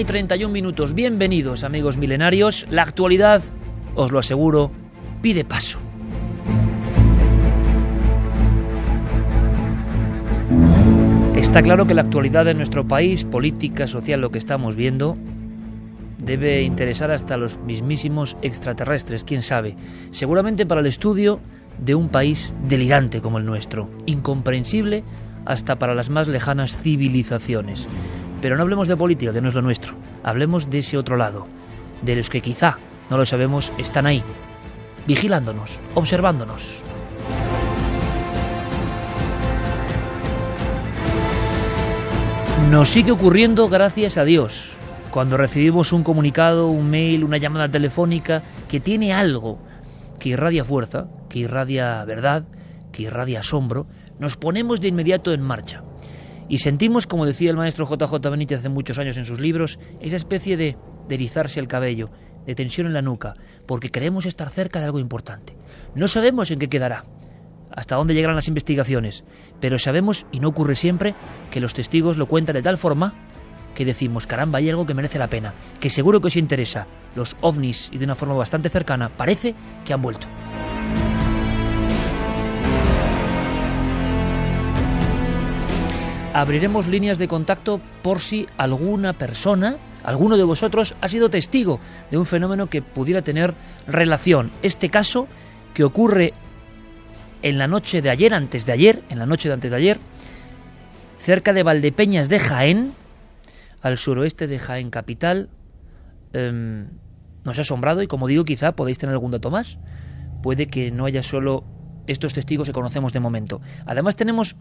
Y 31 minutos. Bienvenidos, amigos milenarios. La actualidad, os lo aseguro, pide paso. Está claro que la actualidad de nuestro país, política, social, lo que estamos viendo, debe interesar hasta los mismísimos extraterrestres, quién sabe. Seguramente para el estudio de un país delirante como el nuestro, incomprensible hasta para las más lejanas civilizaciones. Pero no hablemos de política, que no es lo nuestro. Hablemos de ese otro lado, de los que quizá, no lo sabemos, están ahí, vigilándonos, observándonos. Nos sigue ocurriendo gracias a Dios. Cuando recibimos un comunicado, un mail, una llamada telefónica que tiene algo que irradia fuerza, que irradia verdad, que irradia asombro, nos ponemos de inmediato en marcha. Y sentimos, como decía el maestro JJ Benítez hace muchos años en sus libros, esa especie de, de erizarse el cabello, de tensión en la nuca, porque queremos estar cerca de algo importante. No sabemos en qué quedará, hasta dónde llegarán las investigaciones, pero sabemos, y no ocurre siempre, que los testigos lo cuentan de tal forma que decimos, caramba, hay algo que merece la pena, que seguro que os interesa. Los ovnis, y de una forma bastante cercana, parece que han vuelto. Abriremos líneas de contacto por si alguna persona, alguno de vosotros, ha sido testigo de un fenómeno que pudiera tener relación. Este caso que ocurre en la noche de ayer, antes de ayer, en la noche de antes de ayer, cerca de Valdepeñas de Jaén, al suroeste de Jaén capital, em, nos ha asombrado y como digo, quizá podéis tener algún dato más. Puede que no haya solo estos testigos que conocemos de momento. Además tenemos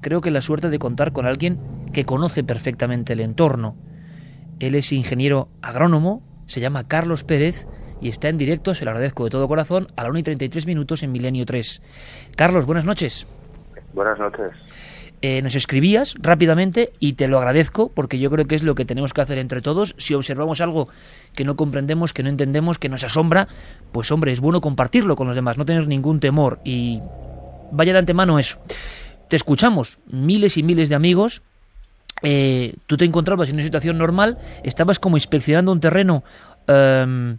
creo que la suerte de contar con alguien que conoce perfectamente el entorno. Él es ingeniero agrónomo, se llama Carlos Pérez y está en directo, se lo agradezco de todo corazón, a la 1 y 33 minutos en Milenio 3. Carlos, buenas noches. Buenas noches. Eh, nos escribías rápidamente y te lo agradezco porque yo creo que es lo que tenemos que hacer entre todos. Si observamos algo que no comprendemos, que no entendemos, que nos asombra, pues hombre, es bueno compartirlo con los demás, no tener ningún temor y vaya de antemano eso te escuchamos, miles y miles de amigos. Eh, tú te encontrabas en una situación normal, estabas como inspeccionando un terreno em,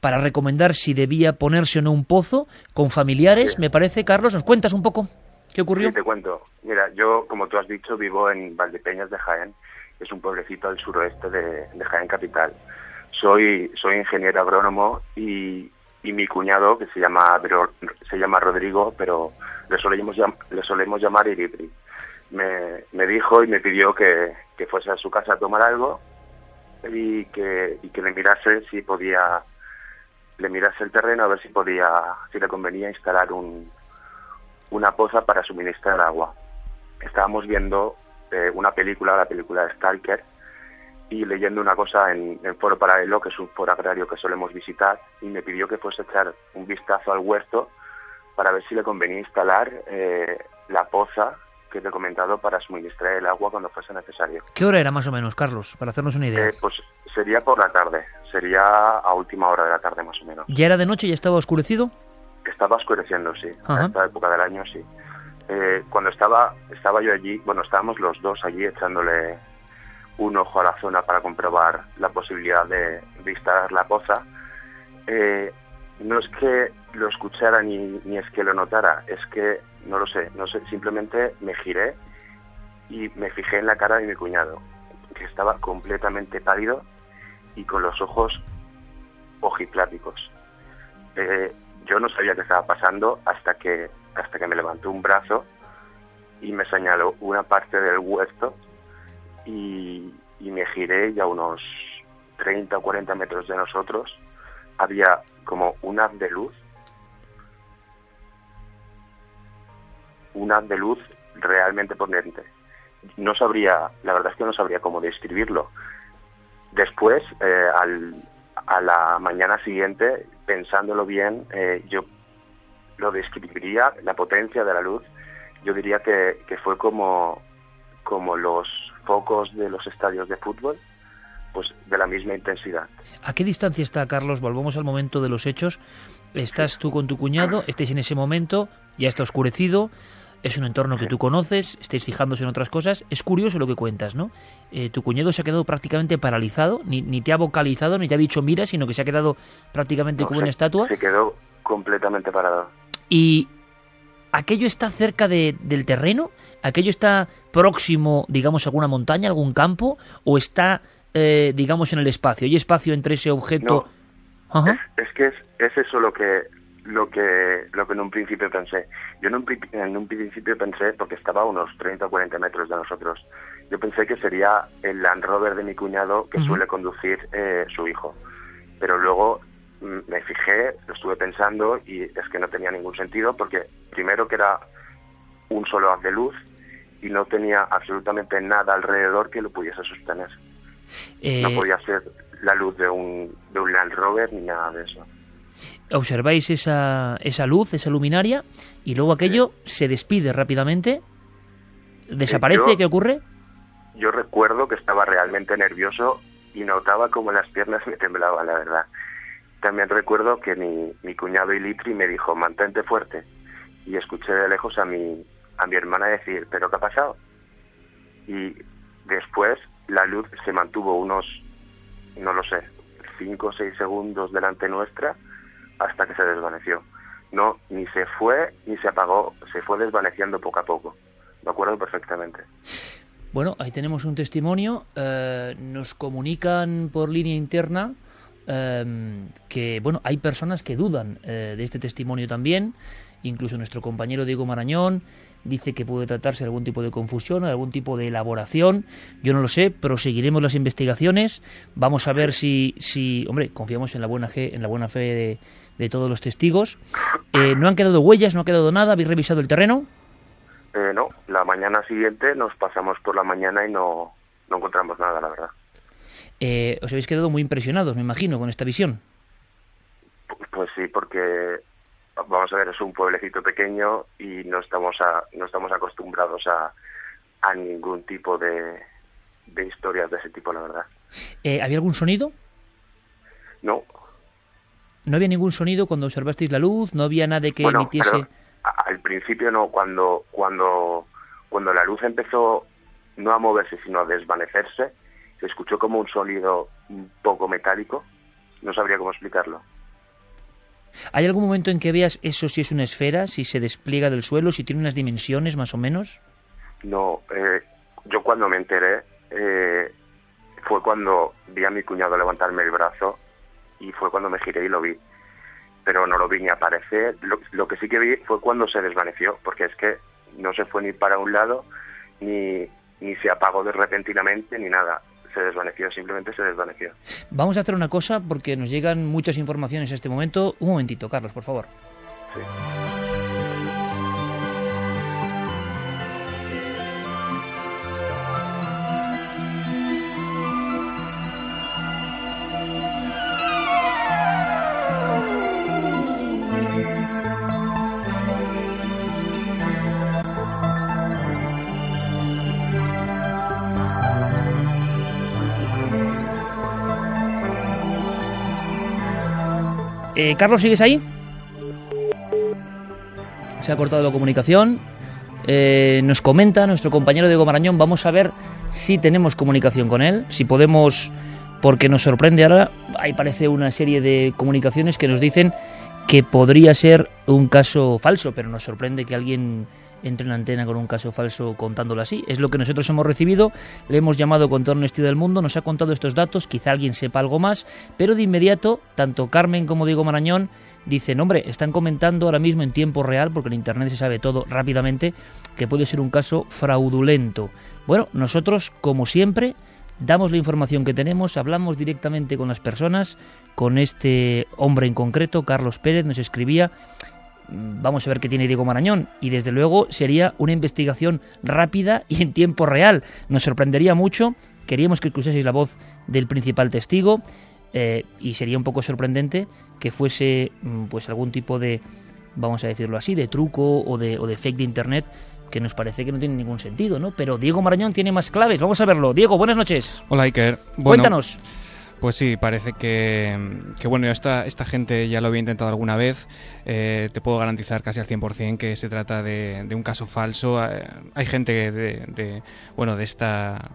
para recomendar si debía ponerse o no un pozo con familiares, me parece. Carlos, ¿nos cuentas un poco qué ocurrió? Sí, te cuento. Mira, yo, como tú has dicho, vivo en Valdepeñas de Jaén, es un pueblecito al suroeste de, Jaén Capital. Soy, soy ingeniero agrónomo y, y mi cuñado, que se llama, se llama Rodrigo, pero le solemos, le solemos llamar Iribri. Me, me dijo y me pidió que, que, fuese a su casa a tomar algo y que, y que le mirase si podía, le mirase el terreno a ver si podía, si le convenía instalar un, una poza para suministrar agua. Estábamos viendo eh, una película, la película de Stalker, y leyendo una cosa en, en, Foro Paralelo, que es un foro agrario que solemos visitar, y me pidió que fuese a echar un vistazo al huerto para ver si le convenía instalar eh, la poza que te he comentado para suministrar el agua cuando fuese necesario. ¿Qué hora era más o menos, Carlos, para hacernos una idea? Eh, pues sería por la tarde, sería a última hora de la tarde más o menos. ¿Ya era de noche? ¿Ya estaba oscurecido? Estaba oscureciendo, sí. Ajá. A esta época del año, sí. Eh, cuando estaba, estaba yo allí, bueno, estábamos los dos allí echándole un ojo a la zona para comprobar la posibilidad de, de instalar la poza. Eh, no es que lo escuchara ni, ni es que lo notara, es que no lo sé, no sé, simplemente me giré y me fijé en la cara de mi cuñado, que estaba completamente pálido y con los ojos ojipláticos. Eh, yo no sabía qué estaba pasando hasta que hasta que me levantó un brazo y me señaló una parte del huerto y, y me giré y a unos 30 o 40 metros de nosotros había como un haz de luz, un haz de luz realmente potente. No sabría, la verdad es que no sabría cómo describirlo. Después, eh, al, a la mañana siguiente, pensándolo bien, eh, yo lo describiría, la potencia de la luz, yo diría que, que fue como, como los focos de los estadios de fútbol, pues de la misma intensidad. ¿A qué distancia está, Carlos? Volvamos al momento de los hechos. Estás tú con tu cuñado, estáis en ese momento, ya está oscurecido, es un entorno que tú conoces, estáis fijándose en otras cosas. Es curioso lo que cuentas, ¿no? Eh, tu cuñado se ha quedado prácticamente paralizado, ni, ni, te ha vocalizado, ni te ha dicho mira, sino que se ha quedado prácticamente No, como se- una estatua. Se quedó completamente parado. Y aquello está cerca de- del terreno, aquello está próximo, digamos, a alguna montaña, algún campo, o está, eh, digamos, en el espacio. ¿Hay espacio entre ese objeto? Ajá. Es, es que es, es eso lo que lo que lo que en un principio pensé. Yo en un, en un principio pensé, porque estaba a unos 30 o 40 metros de nosotros, yo pensé que sería el Land Rover de mi cuñado que suele conducir eh, su hijo. Pero luego me fijé, lo estuve pensando y es que no tenía ningún sentido porque primero que era un solo haz de luz y no tenía absolutamente nada alrededor que lo pudiese sostener. Eh, No podía ser la luz de un, de un Land Rover ni nada de eso. observáis esa, esa luz, esa luminaria, y luego aquello se despide rápidamente, desaparece, yo- ¿qué ocurre? Yo recuerdo que estaba realmente nervioso y notaba como las piernas me temblaban, la verdad. También recuerdo que mi, mi cuñado Ilitri me dijo, mantente fuerte. Y escuché de lejos a mi, a mi hermana decir, ¿pero qué ha pasado? Y después la luz se mantuvo unos, no lo sé, cinco o seis segundos delante nuestra hasta que se desvaneció. No, ni se fue ni se apagó, se fue desvaneciendo poco a poco. Me acuerdo perfectamente. Bueno, ahí tenemos un testimonio. eh, nos comunican por línea interna eh, que, bueno, hay personas que dudan eh, de este testimonio también. Incluso nuestro compañero Diego Marañón dice que puede tratarse de algún tipo de confusión o de algún tipo de elaboración. Yo no lo sé, proseguiremos las investigaciones. Vamos a ver si, si hombre, confiamos en la buena fe, en la buena fe de, de todos los testigos. Eh, no han quedado huellas, no ha quedado nada. ¿Habéis revisado el terreno? Eh, no, la mañana siguiente nos pasamos por la mañana y no, no encontramos nada, la verdad. Eh, os habéis quedado muy impresionados, me imagino, con esta visión. Pu- Pues sí, porque vamos a ver, es un pueblecito pequeño y no estamos a, no estamos acostumbrados a, a ningún tipo de, de historias de ese tipo, la verdad. Eh, ¿Había algún sonido? No, ¿No había ningún sonido cuando observasteis la luz? ¿No había nada que bueno, emitiese? pero al principio no, cuando, cuando, cuando la luz empezó no a moverse sino a desvanecerse, se escuchó como un sonido un poco metálico, no sabría cómo explicarlo. ¿Hay algún momento en que veas eso si es una esfera, si se despliega del suelo, si tiene unas dimensiones más o menos? No, eh, yo cuando me enteré eh, fue cuando vi a mi cuñado levantarme el brazo y fue cuando me giré y lo vi. Pero no lo vi ni aparecer. Lo, lo que sí que vi fue cuando se desvaneció, porque es que no se fue ni para un lado, ni, ni se apagó de repentinamente, ni nada. Se desvaneció, simplemente se desvaneció. Vamos a hacer una cosa porque nos llegan muchas informaciones en este momento. Un momentito, Carlos, por favor. Sí. Eh, Carlos, ¿sigues ahí? Se ha cortado la comunicación. Eh, nos comenta nuestro compañero Diego Marañón. Vamos a ver si tenemos comunicación con él, si podemos, porque nos sorprende ahora. Ahí parece una serie de comunicaciones que nos dicen que podría ser un caso falso, pero nos sorprende que alguien entre en antena con un caso falso contándolo así. Es lo que nosotros hemos recibido, le hemos llamado con toda honestidad del mundo, nos ha contado estos datos, quizá alguien sepa algo más, pero de inmediato, tanto Carmen como Diego Marañón dicen, hombre, están comentando ahora mismo en tiempo real, porque en Internet se sabe todo rápidamente, que puede ser un caso fraudulento. Bueno, nosotros, como siempre, damos la información que tenemos, hablamos directamente con las personas, con este hombre en concreto, Carlos Pérez, nos escribía, vamos a ver qué tiene Diego Marañón, y desde luego sería una investigación rápida y en tiempo real. Nos sorprendería mucho, queríamos que escuchaseis la voz del principal testigo, eh, y sería un poco sorprendente que fuese mm, pues algún tipo de, vamos a decirlo así, de truco o de, o de fake de internet que nos parece que no tiene ningún sentido, ¿no? Pero Diego Marañón tiene más claves, vamos a verlo. Diego, buenas noches. Hola Iker. Cuéntanos. Pues sí, parece que, que bueno, esta, esta gente ya lo había intentado alguna vez. Eh, te puedo garantizar casi al 100% que se trata de, de un caso falso. Eh, hay gente de, de, bueno, de esta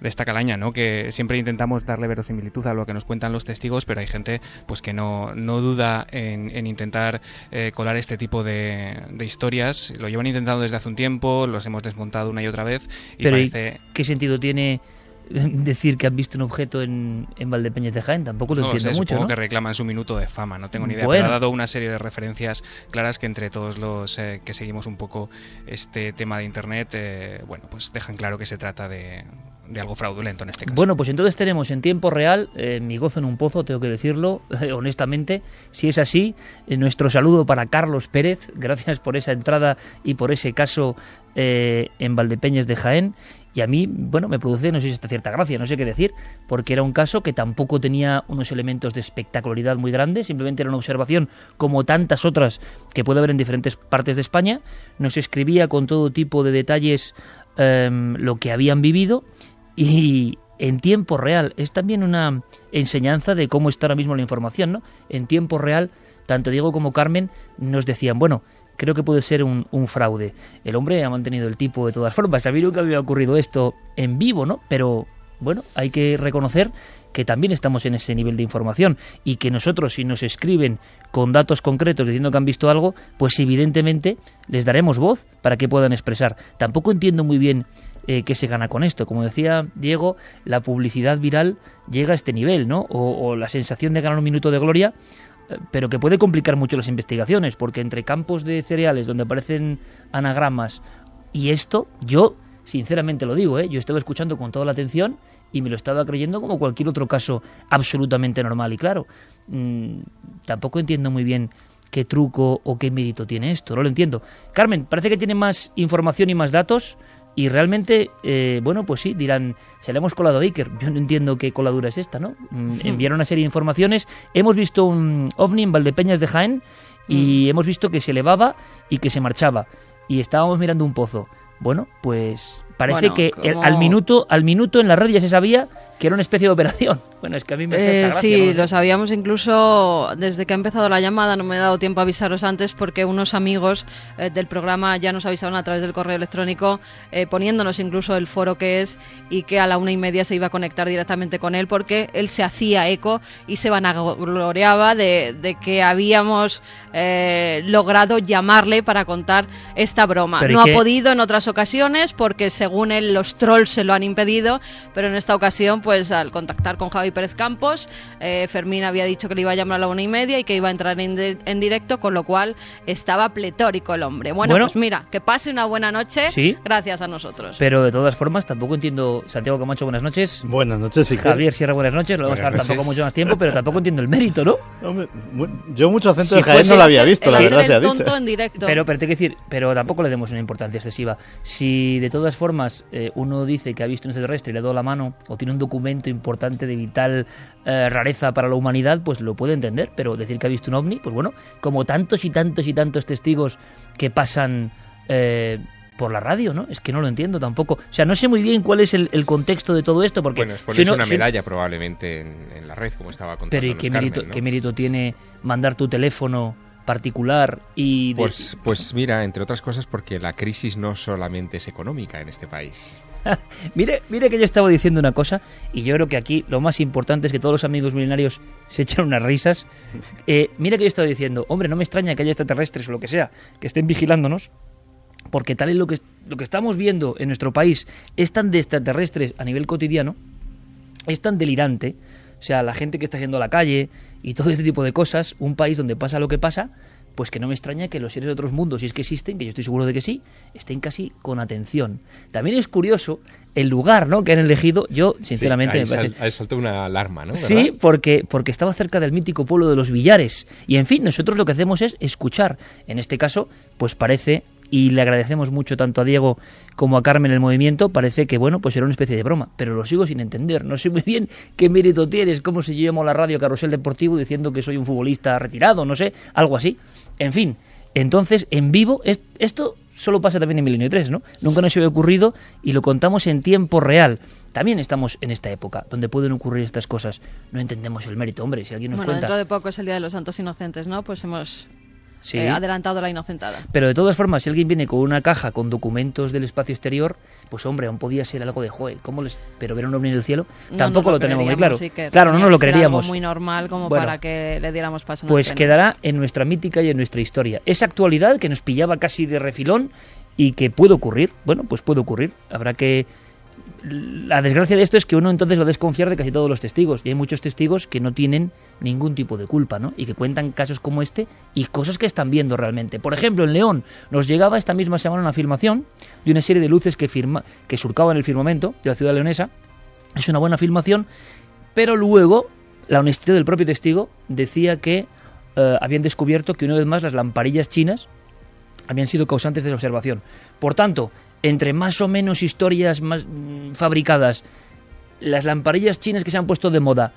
de esta calaña, ¿no? Que siempre intentamos darle verosimilitud a lo que nos cuentan los testigos, pero hay gente pues que no, no duda en, intentar eh, colar este tipo de, historias. Lo llevan intentando desde hace un tiempo, los hemos desmontado una y otra vez. Y pero parece... ¿qué sentido tiene decir que han visto un objeto en, en Valdepeñas de Jaén, tampoco lo no entiendo sé, mucho. Supongo ¿no? que reclaman su minuto de fama, no tengo ni idea. Bueno. Pero ha dado una serie de referencias claras que entre todos los eh, que seguimos un poco este tema de internet, eh, bueno, pues dejan claro que se trata de, de, algo fraudulento en este caso. Bueno, pues entonces tenemos en tiempo real eh, mi gozo en un pozo, tengo que decirlo, honestamente. Si es así, eh, nuestro saludo para Carlos Pérez, gracias por esa entrada y por ese caso en Valdepeñas de Jaén. Y a mí, bueno, me produce, no sé si esta cierta gracia, no sé qué decir, porque era un caso que tampoco tenía unos elementos de espectacularidad muy grandes, simplemente era una observación como tantas otras que puede haber en diferentes partes de España. Nos escribía con todo tipo de detalles eh, lo que habían vivido y en tiempo real. Es también una enseñanza de cómo está ahora mismo la información, ¿no? En tiempo real, tanto Diego como Carmen nos decían, bueno, creo que puede ser un, fraude. El hombre ha mantenido el tipo de todas formas. A mí nunca había ocurrido esto en vivo, ¿no? Pero bueno, hay que reconocer que también estamos en ese nivel de información y que nosotros si nos escriben con datos concretos diciendo que han visto algo, pues evidentemente les daremos voz para que puedan expresar. Tampoco entiendo muy bien eh, qué se gana con esto. Como decía Diego, la publicidad viral llega a este nivel, ¿no? O, o la sensación de ganar un minuto de gloria pero que puede complicar mucho las investigaciones, porque entre campos de cereales donde aparecen anagramas y esto, yo sinceramente lo digo, ¿eh? yo estaba escuchando con toda la atención y me lo estaba creyendo como cualquier otro caso absolutamente normal y claro. Mmm, tampoco entiendo muy bien qué truco o qué mérito tiene esto, no lo entiendo. Carmen, parece que tiene más información y más datos. Y realmente, eh, bueno, pues sí, dirán, se le hemos colado a Iker. Yo no entiendo qué coladura es esta, ¿no? Mm, enviaron una serie de informaciones. Hemos visto un ovni en Valdepeñas de Jaén y mm. hemos visto que se elevaba y que se marchaba. Y estábamos mirando un pozo. Bueno, pues parece bueno, que como... al minuto al minuto en la red ya se sabía que era una especie de operación. Bueno, es que a mí me hace eh, esta gracia, Sí, ¿no? lo sabíamos incluso desde que ha empezado la llamada, no me he dado tiempo a avisaros antes porque unos amigos eh, del programa ya nos avisaron a través del correo electrónico eh, poniéndonos incluso el foro que es y que a la una y media se iba a conectar directamente con él porque él se hacía eco y se vanagloriaba de, de que habíamos eh, logrado llamarle para contar esta broma. Pero ¿y no ha podido en otras ocasiones porque según él los trolls se lo han impedido, pero en esta ocasión pues al contactar con Javi Pérez Campos, eh, Fermín había dicho que le iba a llamar a la una y media y que iba a entrar en, de, en directo, con lo cual estaba pletórico el hombre. Bueno, Bueno. pues mira, que pase una buena noche Sí. gracias a nosotros. Pero de todas formas, tampoco entiendo. Santiago Camacho, buenas noches. Buenas noches, Iker. Javier Sierra, buenas noches. No vamos a dar tampoco mucho más tiempo, pero tampoco entiendo el mérito, ¿no? Hombre, yo mucho acento Si de Jaén no lo había visto, la verdad se ha dicho. en directo. Pero, pero te que decir, pero tampoco le demos una importancia excesiva. Si de todas formas eh, uno dice que ha visto un extraterrestre y le ha dado la mano, o tiene un documento importante de vital eh, rareza para la humanidad, pues lo puede entender. Pero decir que ha visto un ovni, pues bueno, como tantos y tantos y tantos testigos que pasan eh, por la radio, ¿no? Es que no lo entiendo tampoco. O sea, no sé muy bien cuál es el, el contexto de todo esto, porque... Bueno, es si ponerse no- una si- medalla probablemente en, en la red, como estaba contando. pero ¿y qué mérito, qué mérito tiene mandar tu teléfono particular y... de- Pues, pues mira, entre otras cosas porque la crisis no solamente es económica en este país. Mire, mire que yo estaba diciendo una cosa y yo creo que aquí lo más importante es que todos los amigos milenarios se echan unas risas. Eh, mire que yo estaba diciendo, hombre, no me extraña que haya extraterrestres o lo que sea, que estén vigilándonos, porque tal es lo que, lo que estamos viendo en nuestro país es tan de extraterrestres a nivel cotidiano, es tan delirante, o sea, la gente que está yendo a la calle y todo este tipo de cosas, un país donde pasa lo que pasa, pues que no me extraña que los seres de otros mundos, si es que existen, que yo estoy seguro de que sí, estén casi con atención. También es curioso el lugar ¿no? que han elegido, yo sinceramente Sí, me ahí parece... sal- ahí saltó una alarma, ¿no? Sí, porque, porque estaba cerca del mítico pueblo de los Villares. Y en fin, nosotros lo que hacemos es escuchar. En este caso, pues parece, y le agradecemos mucho tanto a Diego como a Carmen el movimiento, parece que, bueno, pues era una especie de broma. Pero lo sigo sin entender. No sé muy bien qué mérito tienes, como si yo llamo a la radio Carrusel Deportivo diciendo que soy un futbolista retirado, no sé, algo así. En fin, entonces, en vivo, es- esto solo pasa también en Milenio 3, ¿no? Nunca nos había ocurrido y lo contamos en tiempo real. También estamos en esta época donde pueden ocurrir estas cosas. No entendemos el mérito, hombre. Si alguien nos Bueno, cuenta. dentro de poco es el Día de los Santos Inocentes, ¿no? Pues hemos Sí. eh, adelantado la inocentada. Pero de todas formas, si alguien viene con una caja con documentos del espacio exterior, pues hombre, aún podía ser algo de joe. ¿cómo les... Pero ver un ovni en el cielo No tampoco lo tenemos muy claro. creeríamos, Iker. Claro, no nos lo ser algo creeríamos. muy normal como Bueno. para que le diéramos paso. Pues quedará en nuestra mítica y en nuestra historia. Esa actualidad que nos pillaba casi de refilón y que puede ocurrir, bueno, pues puede ocurrir. Habrá que... La desgracia de esto es que uno entonces va a desconfiar de casi todos los testigos. Y hay muchos testigos que no tienen ningún tipo de culpa, ¿no? Y que cuentan casos como este y cosas que están viendo realmente. Por ejemplo, en León nos llegaba esta misma semana una filmación de una serie de luces que, firma, que surcaban el firmamento de la ciudad leonesa. Es una buena filmación, pero luego la honestidad del propio testigo decía que eh, habían descubierto que una vez más las lamparillas chinas habían sido causantes de la observación. Por tanto, entre más o menos historias más mm, fabricadas, las lamparillas chinas que se han puesto de moda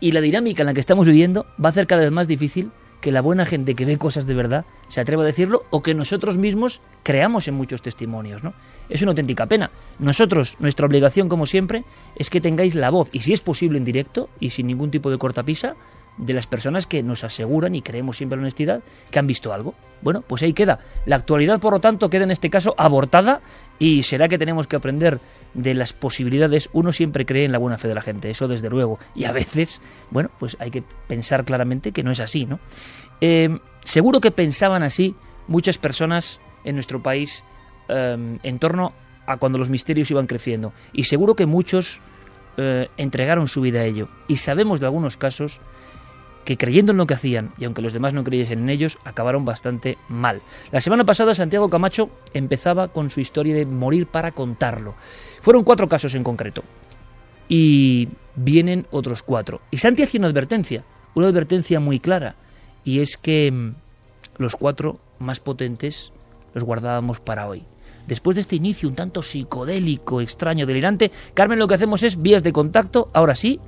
y la dinámica en la que estamos viviendo va a hacer cada vez más difícil que la buena gente que ve cosas de verdad se atreva a decirlo o que nosotros mismos creamos en muchos testimonios, ¿no? Es una auténtica pena. Nosotros, nuestra obligación, como siempre, es que tengáis la voz, y si es posible en directo y sin ningún tipo de cortapisa, de las personas que nos aseguran y creemos siempre en la honestidad que han visto algo. Bueno, pues ahí queda. La actualidad, por lo tanto, queda en este caso abortada y será que tenemos que aprender de las posibilidades. Uno siempre cree en la buena fe de la gente, eso desde luego. Y a veces, bueno, pues hay que pensar claramente que no es así, ¿no? Eh, seguro que pensaban así muchas personas en nuestro país eh, en torno a cuando los misterios iban creciendo. Y seguro que muchos eh, entregaron su vida a ello. Y sabemos de algunos casos que creyendo en lo que hacían, y aunque los demás no creyesen en ellos, acabaron bastante mal. La semana pasada Santiago Camacho empezaba con su historia de morir para contarlo. Fueron cuatro casos en concreto. Y vienen otros cuatro. Y Santi hacía una advertencia, una advertencia muy clara, y es que mm, los cuatro más potentes los guardábamos para hoy. Después de este inicio un tanto psicodélico, extraño, delirante, Carmen, lo que hacemos es vías de contacto, ahora sí,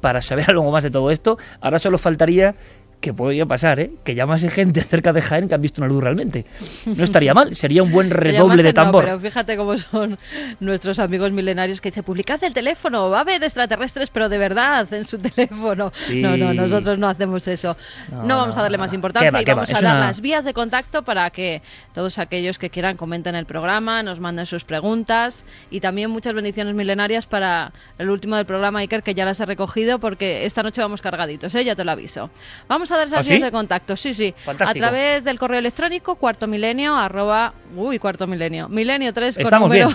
Para saber algo más de todo esto. Ahora solo faltaría que podría pasar, ¿eh? que llamase gente cerca de Jaén que han visto una luz realmente. No estaría mal, sería un buen redoble de no, tambor. pero fíjate cómo son nuestros amigos milenarios que dicen, publicad el teléfono, va a haber extraterrestres, pero de verdad, en su teléfono. Sí. No, no, nosotros no hacemos eso. No, No, vamos a darle más importancia va, y va, vamos a dar una- las vías de contacto para que todos aquellos que quieran comenten el programa, nos manden sus preguntas y también muchas bendiciones milenarias para el último del programa Iker, que ya las he recogido porque esta noche vamos cargaditos, ¿eh? ya te lo aviso. Vamos a dar esas ¿Ah, vías sí? de contacto, sí, sí. Fantástico. A través del correo electrónico cuarto milenio arroba uy cuarto milenio milenio 3 con Estamos número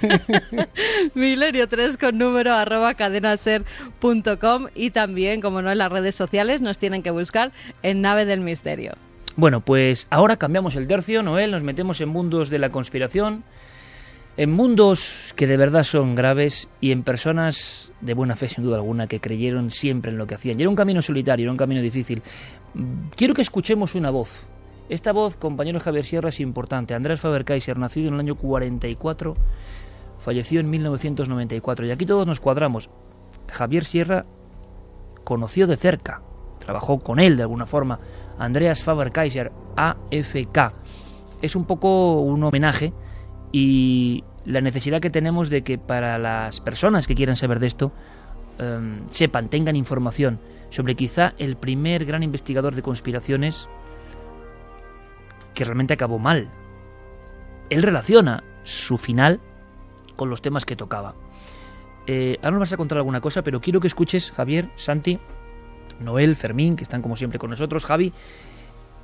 bien. milenio 3 con número arroba cadenaser.com y también como no en las redes sociales nos tienen que buscar en nave del misterio Bueno, pues ahora cambiamos el tercio, Noel, nos metemos en mundos de la conspiración, en mundos que de verdad son graves y en personas de buena fe, sin duda alguna, que creyeron siempre en lo que hacían. Y era un camino solitario, era un camino difícil. Quiero que escuchemos una voz. Esta voz, compañero Javier Sierra, es importante. Andrés Faber-Kaiser, nacido en el año 44, falleció en 1994. Y aquí todos nos cuadramos. Javier Sierra conoció de cerca, trabajó con él de alguna forma, Andreas Faber-Kaiser, AFK. es un poco un homenaje y la necesidad que tenemos de que para las personas que quieran saber de esto em, sepan, tengan información sobre quizá el primer gran investigador de conspiraciones que realmente acabó mal. Él relaciona su final con los temas que tocaba. Eh, ahora nos vas a contar alguna cosa, pero quiero que escuches, Javier, Santi, Noel, Fermín, que están como siempre con nosotros, Javi,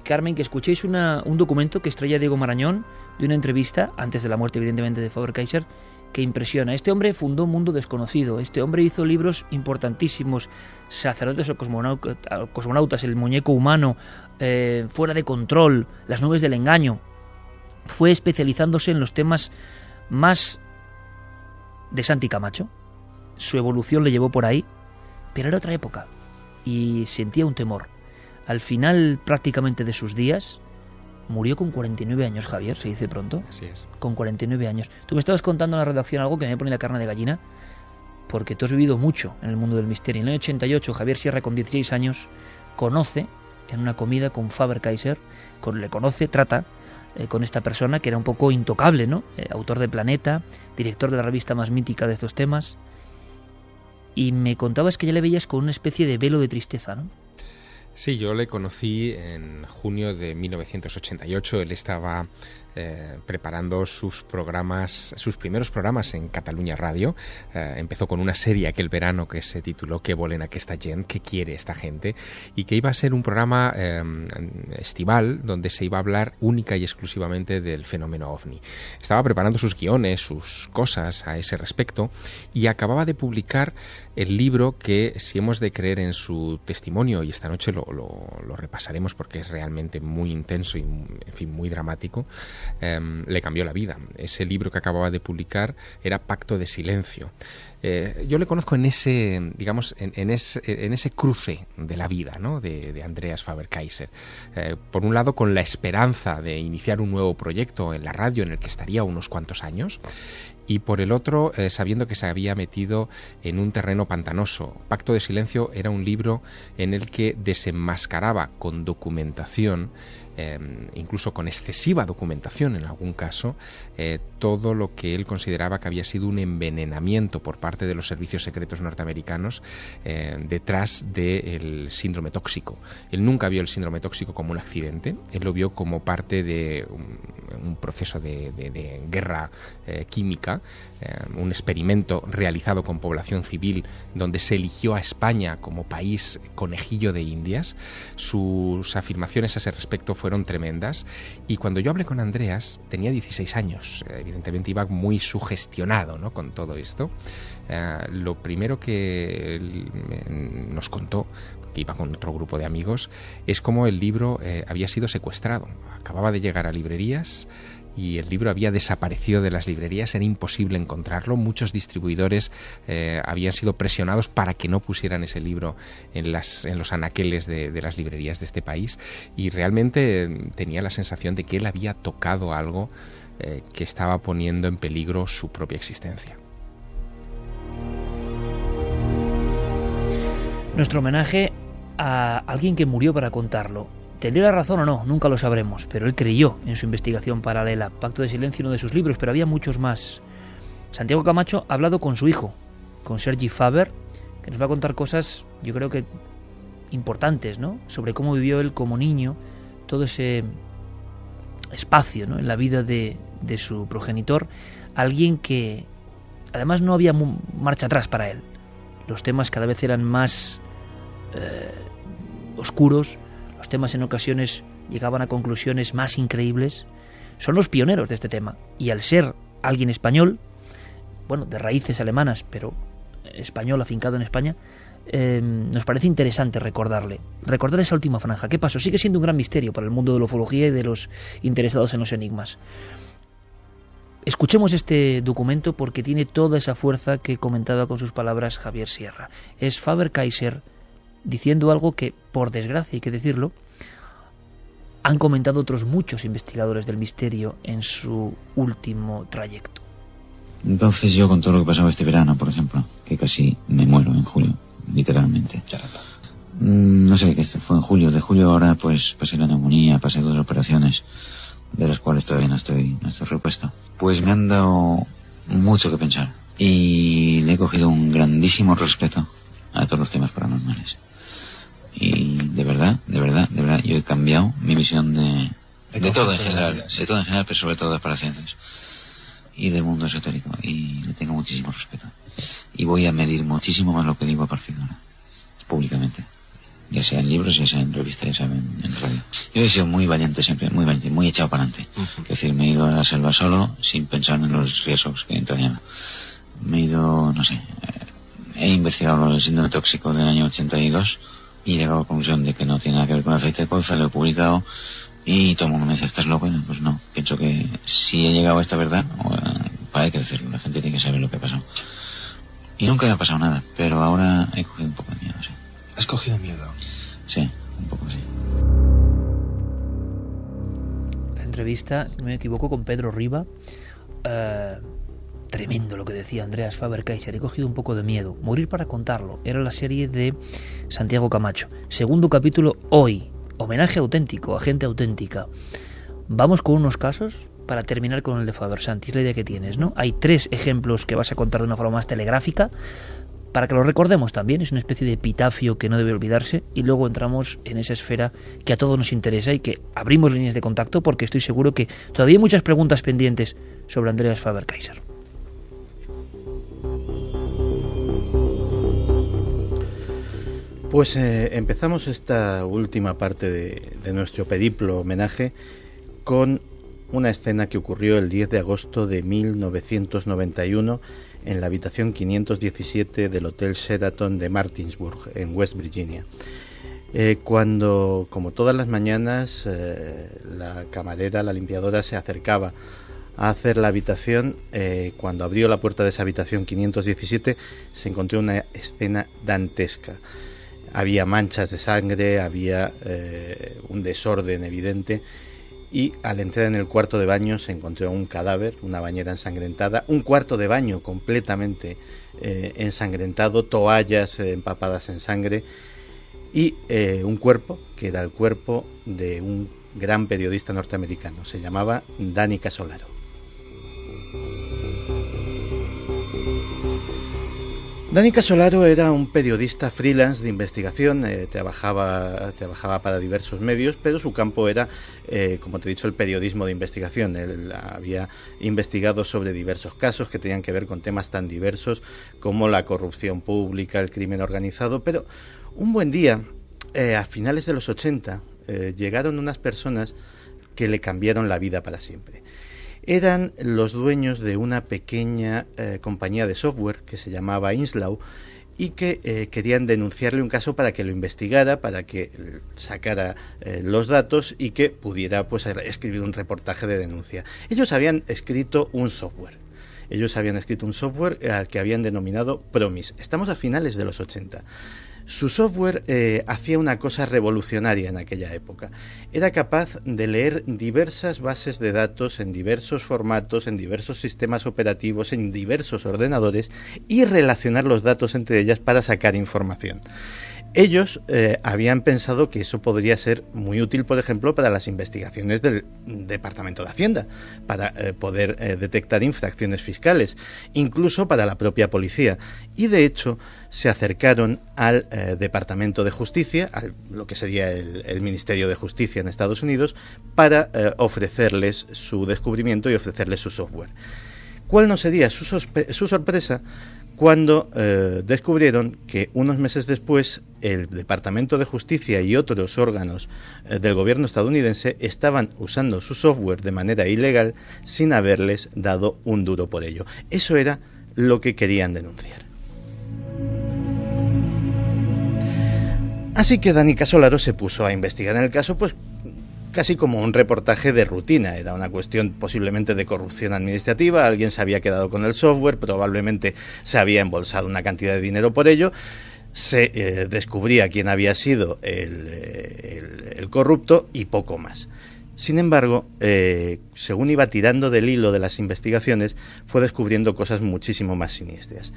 Carmen, que escuchéis una, un documento que estrella Diego Marañón de una entrevista, antes de la muerte evidentemente de Faber Kaiser, que impresiona. Este hombre fundó un mundo desconocido, este hombre hizo libros importantísimos, Sacerdotes o Cosmonautas, El muñeco humano, eh, Fuera de control, Las nubes del engaño. Fue especializándose en los temas más de Santi Camacho. Su evolución le llevó por ahí, pero era otra época y sentía un temor. Al final prácticamente de sus días, murió con 49 años, Javier, se dice pronto. Así es. Con 49 años. Tú me estabas contando en la redacción algo que me pone la carne de gallina, porque tú has vivido mucho en el mundo del misterio. En el año 88, Javier Sierra, con 16 años, conoce en una comida con Faber Kaiser, con, le conoce, trata eh, con esta persona que era un poco intocable, ¿no? Eh, autor de Planeta, director de la revista más mítica de estos temas. Y me contabas que ya le veías con una especie de velo de tristeza, ¿no? Sí, yo le conocí en junio de 1988. Él estaba eh, preparando sus programas, sus primeros programas en Cataluña Radio. Eh, empezó con una serie aquel verano que se tituló ¿Qué volen a esta gente? ¿Qué quiere esta gente? Y que iba a ser un programa eh, estival donde se iba a hablar única y exclusivamente del fenómeno ovni. Estaba preparando sus guiones, sus cosas a ese respecto y acababa de publicar el libro que, si hemos de creer en su testimonio, y esta noche lo, repasaremos porque es realmente muy intenso y, en muy dramático, Em, le cambió la vida. Ese libro que acababa de publicar era Pacto de Silencio. Eh, yo le conozco en ese, digamos, en, ese, cruce de la vida ¿no? de, Andreas Faber-Kaiser. Eh, por un lado, con la esperanza de iniciar un nuevo proyecto en la radio en el que estaría unos cuantos años, y por el otro, eh, sabiendo que se había metido en un terreno pantanoso. Pacto de Silencio era un libro en el que desenmascaraba con documentación Em, incluso con excesiva documentación en algún caso, eh, todo lo que él consideraba que había sido un envenenamiento por parte de los servicios secretos norteamericanos eh, detrás del síndrome tóxico. Él nunca vio el síndrome tóxico como un accidente, él lo vio como parte de un, proceso de, guerra eh, un experimento realizado con población civil donde se eligió a España como país conejillo de Indias. Sus afirmaciones a ese respecto fueron tremendas. Y cuando yo hablé con Andreas, tenía 16 años, evidentemente iba muy sugestionado ¿no? con todo esto. Eh, lo primero que nos contó, que iba con otro grupo de amigos, es cómo el libro eh, había sido secuestrado. Acababa de llegar a librerías, y el libro había desaparecido de las librerías, era imposible encontrarlo, muchos distribuidores eh, habían sido presionados para que no pusieran ese libro en, las, en los anaqueles de, las librerías de este país y realmente mm, tenía la sensación de que él había tocado algo eh, que estaba poniendo en peligro su propia existencia. Nuestro homenaje a alguien que murió para contarlo. ¿Tendría razón o no? Nunca lo sabremos, pero él creyó en su investigación paralela. Pacto de Silencio, uno de sus libros, pero había muchos más. Santiago Camacho ha hablado con su hijo, con Sergi Faber, que nos va a contar cosas, yo creo que importantes, ¿no? Sobre cómo vivió él como niño, todo ese espacio ¿no? en la vida de, su progenitor, alguien que además no había marcha atrás para él. Los temas cada vez eran más eh, oscuros, los temas en ocasiones llegaban a conclusiones más increíbles, son los pioneros de este tema. Y al ser alguien español, bueno, de raíces alemanas, pero español afincado en España, em, nos parece interesante recordarle, recordar esa última franja. ¿Qué pasó? Sigue siendo un gran misterio para el mundo de la ufología y de los interesados en los enigmas. Escuchemos este documento porque tiene toda esa fuerza que comentaba con sus palabras Javier Sierra. Es Faber Kaiser diciendo algo que, por desgracia hay que decirlo, han comentado otros muchos investigadores del misterio en su último trayecto. Entonces yo con todo lo que pasaba este verano, por ejemplo, que casi me muero en julio, literalmente. Mm, no sé, que fue en julio. De julio ahora pues pasé la neumonía, pasé dos operaciones. de las cuales todavía no estoy, no estoy repuesto, pues me han dado mucho que pensar y le he cogido un grandísimo respeto a todos los temas paranormales. Y de verdad, de verdad, de verdad, yo he cambiado mi visión de, de todo en general, de todo en general, pero sobre todo de paraciencias y del mundo esotérico. Y le tengo muchísimo respeto. Y voy a medir muchísimo más lo que digo a partir de ahora, públicamente. Ya sea en libros, ya sea en revistas, ya sea en, en radio. Yo he sido muy valiente siempre, muy valiente, muy echado para adelante. Es decir, me he ido a la selva solo, sin pensar en los riesgos que entrañaba. Me he ido, no sé, eh, he investigado el síndrome tóxico del año 82 y he llegado a la conclusión de que no tiene nada que ver con aceite de colza, lo he publicado y todo el mundo me dice, ¿estás loco? Pues no, pienso que si he llegado a esta verdad, eh, para hay que decirlo, la gente tiene que saber lo que ha pasado. Y nunca me ha pasado nada, pero ahora he cogido un poco de miedo, sí. ¿Has cogido miedo? Sí, un poco sí. La entrevista, si no me equivoco, con Pedro Riva. eh, tremendo lo que decía Andreas Faber-Kaiser. He cogido un poco de miedo. Morir para contarlo. Era la serie de Santiago Camacho. Segundo capítulo hoy. Homenaje auténtico, a gente auténtica. Vamos con unos casos para terminar con el de Faber Santi. Es la idea que tienes, ¿no? Hay tres ejemplos que vas a contar de una forma más telegráfica para que lo recordemos también. Es una especie de epitafio que no debe olvidarse. Y luego entramos en esa esfera que a todos nos interesa y que abrimos líneas de contacto porque estoy seguro que todavía hay muchas preguntas pendientes sobre Andreas Faber-Kaiser. Pues eh, empezamos esta última parte de, nuestro periplo homenaje con una escena que ocurrió el 10 de agosto de 1991 en la habitación 517 del Hotel Sheraton de Martinsburg, en West Virginia. Eh, cuando, como todas las mañanas, eh, la camarera, la limpiadora, se acercaba a hacer la habitación, cuando abrió la puerta de esa habitación 517, se encontró una escena dantesca. Había manchas de sangre, había eh, un desorden evidente y al entrar en el cuarto de baño se encontró un cadáver, una bañera ensangrentada, un cuarto de baño completamente eh, ensangrentado, toallas eh, empapadas en sangre y un cuerpo que era el cuerpo de un gran periodista norteamericano. Se llamaba Danny Casolaro. Dani Casolaro era un periodista freelance de investigación, eh, trabajaba, trabajaba para diversos medios, pero su campo era, eh, como te he dicho, el periodismo de investigación. Él había investigado sobre diversos casos que tenían que ver con temas tan diversos como la corrupción pública, el crimen organizado, pero un buen día, eh, a finales de los 80, eh, llegaron unas personas que le cambiaron la vida para siempre eran los dueños de una pequeña eh, compañía de software que se llamaba Inslaw y que eh, querían denunciarle un caso para que lo investigara, para que eh, sacara los datos y que pudiera pues escribir un reportaje de denuncia. Ellos habían escrito un software. Ellos habían escrito un software al que habían denominado Promise. Estamos a finales de los 80. Su software eh, hacía una cosa revolucionaria en aquella época. Era capaz de leer diversas bases de datos en diversos formatos, en diversos sistemas operativos, en diversos ordenadores y relacionar los datos entre ellas para sacar información. Ellos eh, habían pensado que eso podría ser muy útil, por ejemplo, para las investigaciones del Departamento de Hacienda, para eh, poder eh, detectar infracciones fiscales, incluso para la propia policía. Y de hecho se acercaron al Departamento de Justicia, a lo que sería el, Ministerio de Justicia en Estados Unidos, para ofrecerles su descubrimiento y ofrecerles su software. ¿Cuál no sería su sorpresa? Cuando eh, descubrieron que unos meses después el Departamento de Justicia y otros órganos eh, del gobierno estadounidense estaban usando su software de manera ilegal sin haberles dado un duro por ello. Eso era lo que querían denunciar. Así que Dani Casolaro se puso a investigar en el caso, pues casi como un reportaje de rutina. Era una cuestión posiblemente de corrupción administrativa. Alguien se había quedado con el software, probablemente se había embolsado una cantidad de dinero por ello. Se eh, descubría quién había sido el, el, el corrupto y poco más. Sin embargo, eh, según iba tirando del hilo de las investigaciones, fue descubriendo cosas muchísimo más siniestras.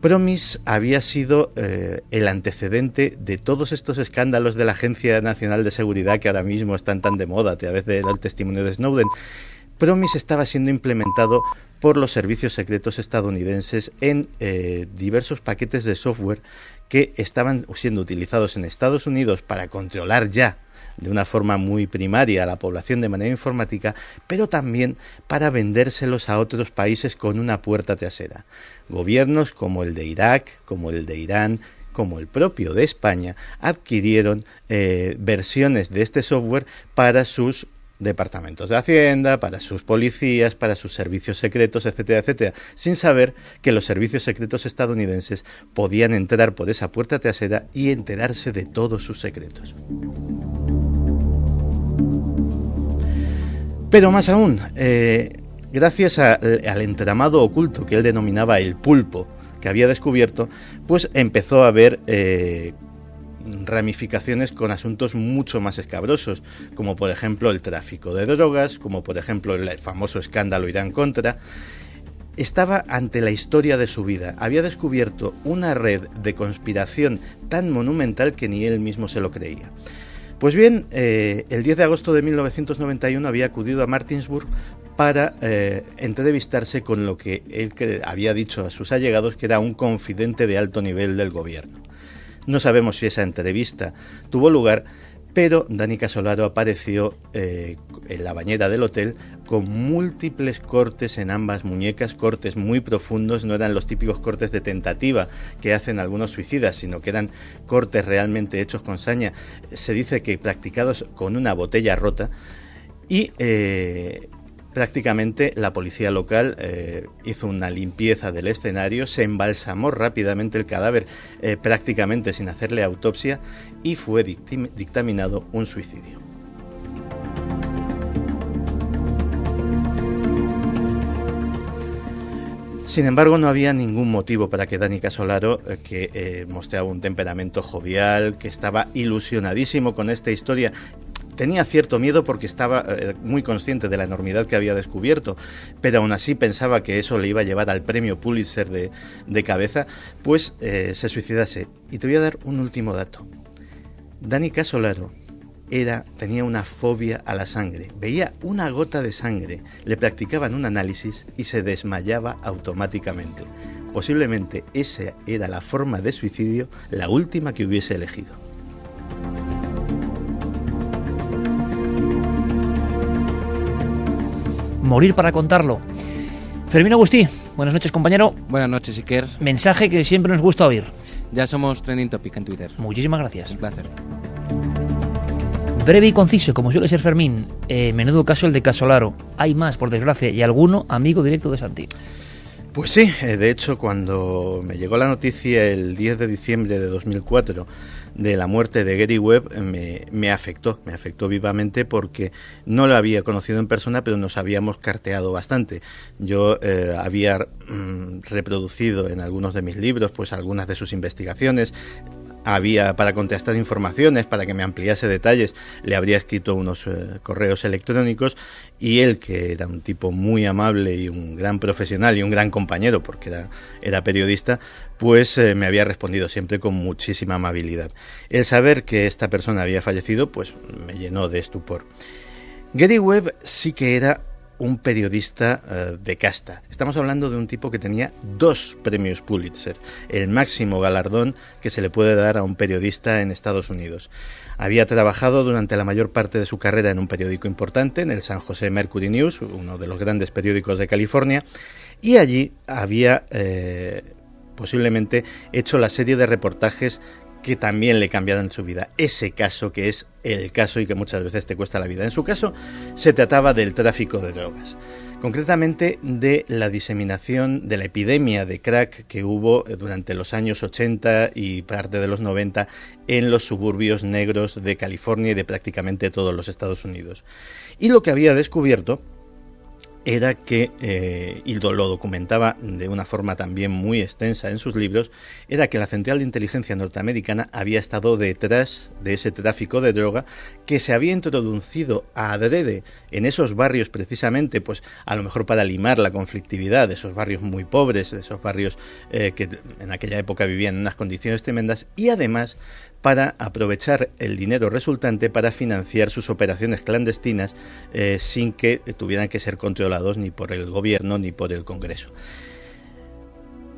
Promis había sido eh, el antecedente de todos estos escándalos de la Agencia Nacional de Seguridad que ahora mismo están tan de moda a través del testimonio de Snowden. Promis estaba siendo implementado por los servicios secretos estadounidenses en eh, diversos paquetes de software que estaban siendo utilizados en Estados Unidos para controlar ya de una forma muy primaria a la población de manera informática, pero también para vendérselos a otros países con una puerta trasera. Gobiernos como el de Irak, como el de Irán, como el propio de España, adquirieron eh, versiones de este software para sus departamentos de Hacienda, para sus policías, para sus servicios secretos, etcétera, etcétera, sin saber que los servicios secretos estadounidenses podían entrar por esa puerta trasera y enterarse de todos sus secretos. Pero más aún, eh, gracias al entramado oculto que él denominaba el pulpo que había descubierto, pues empezó a haber eh, ramificaciones con asuntos mucho más escabrosos, como por ejemplo el tráfico de drogas, como por ejemplo el famoso escándalo Irán contra. Estaba ante la historia de su vida, había descubierto una red de conspiración tan monumental que ni él mismo se lo creía. Pues bien, eh, el 10 de agosto de 1991 había acudido a Martinsburg para eh, entrevistarse con lo que él había dicho a sus allegados que era un confidente de alto nivel del gobierno. No sabemos si esa entrevista tuvo lugar, pero Dani Casolaro apareció eh, en la bañera del hotel con múltiples cortes en ambas muñecas, cortes muy profundos, no eran los típicos cortes de tentativa que hacen algunos suicidas, sino que eran cortes realmente hechos con saña, se dice que practicados con una botella rota, y eh, Prácticamente la policía local eh, hizo una limpieza del escenario, se embalsamó rápidamente el cadáver eh, prácticamente sin hacerle autopsia y fue dictaminado un suicidio. Sin embargo, no había ningún motivo para que Dani Casolaro, eh, que mostraba un temperamento jovial, que estaba ilusionadísimo con esta historia tenía cierto miedo porque estaba eh, muy consciente de la enormidad que había descubierto, pero aún así pensaba que eso le iba a llevar al premio Pulitzer de, cabeza, pues eh, se suicidase. Y te voy a dar un último dato. Dani Casolaro tenía una fobia a la sangre. Veía una gota de sangre, le practicaban un análisis y se desmayaba automáticamente. Posiblemente esa era la forma de suicidio, la última que hubiese elegido. Morir para contarlo. Fermín Agustí, buenas noches compañero. Buenas noches Iker. Mensaje que siempre nos gusta oír. Ya somos trending topic en Twitter. Muchísimas gracias. Un placer. Breve y conciso, como suele ser Fermín, eh, menudo caso el de Casolaro. Hay más, por desgracia, y alguno amigo directo de Santi. Pues sí, eh, de hecho, cuando me llegó la noticia el 10 de diciembre de 2004 de la muerte de Gary Webb me, afectó, me afectó vivamente porque no lo había conocido en persona, pero nos habíamos carteado bastante. Yo eh, había mm, reproducido en algunos de mis libros pues algunas de sus investigaciones, había para contestar informaciones, para que me ampliase detalles, le habría escrito unos eh, correos electrónicos y él, que era un tipo muy amable y un gran profesional y un gran compañero, porque era, periodista, pues eh, me había respondido siempre con muchísima amabilidad. El saber que esta persona había fallecido, pues me llenó de estupor. Gary Webb sí que era un periodista eh, de casta. Estamos hablando de un tipo que tenía dos premios Pulitzer, el máximo galardón que se le puede dar a un periodista en Estados Unidos. Había trabajado durante la mayor parte de su carrera en un periódico importante, en el San José Mercury News, uno de los grandes periódicos de California, y allí había eh, posiblemente hecho la serie de reportajes que también le cambiaron su vida. Ese caso que es el caso y que muchas veces te cuesta la vida. En su caso se trataba del tráfico de drogas, concretamente de la diseminación de la epidemia de crack que hubo durante los años 80 y parte de los 90 en los suburbios negros de California y de prácticamente todos los Estados Unidos. Y lo que había descubierto era que, eh, y lo, documentaba de una forma también muy extensa en sus libros, era que la Central de Inteligencia norteamericana había estado detrás de ese tráfico de droga que se había introducido a adrede en esos barrios precisamente, pues a lo mejor para limar la conflictividad de esos barrios muy pobres, de esos barrios eh, que en aquella época vivían en unas condiciones tremendas, y además para aprovechar el dinero resultante para financiar sus operaciones clandestinas eh, sin que tuvieran que ser controlados ni por el gobierno ni por el Congreso.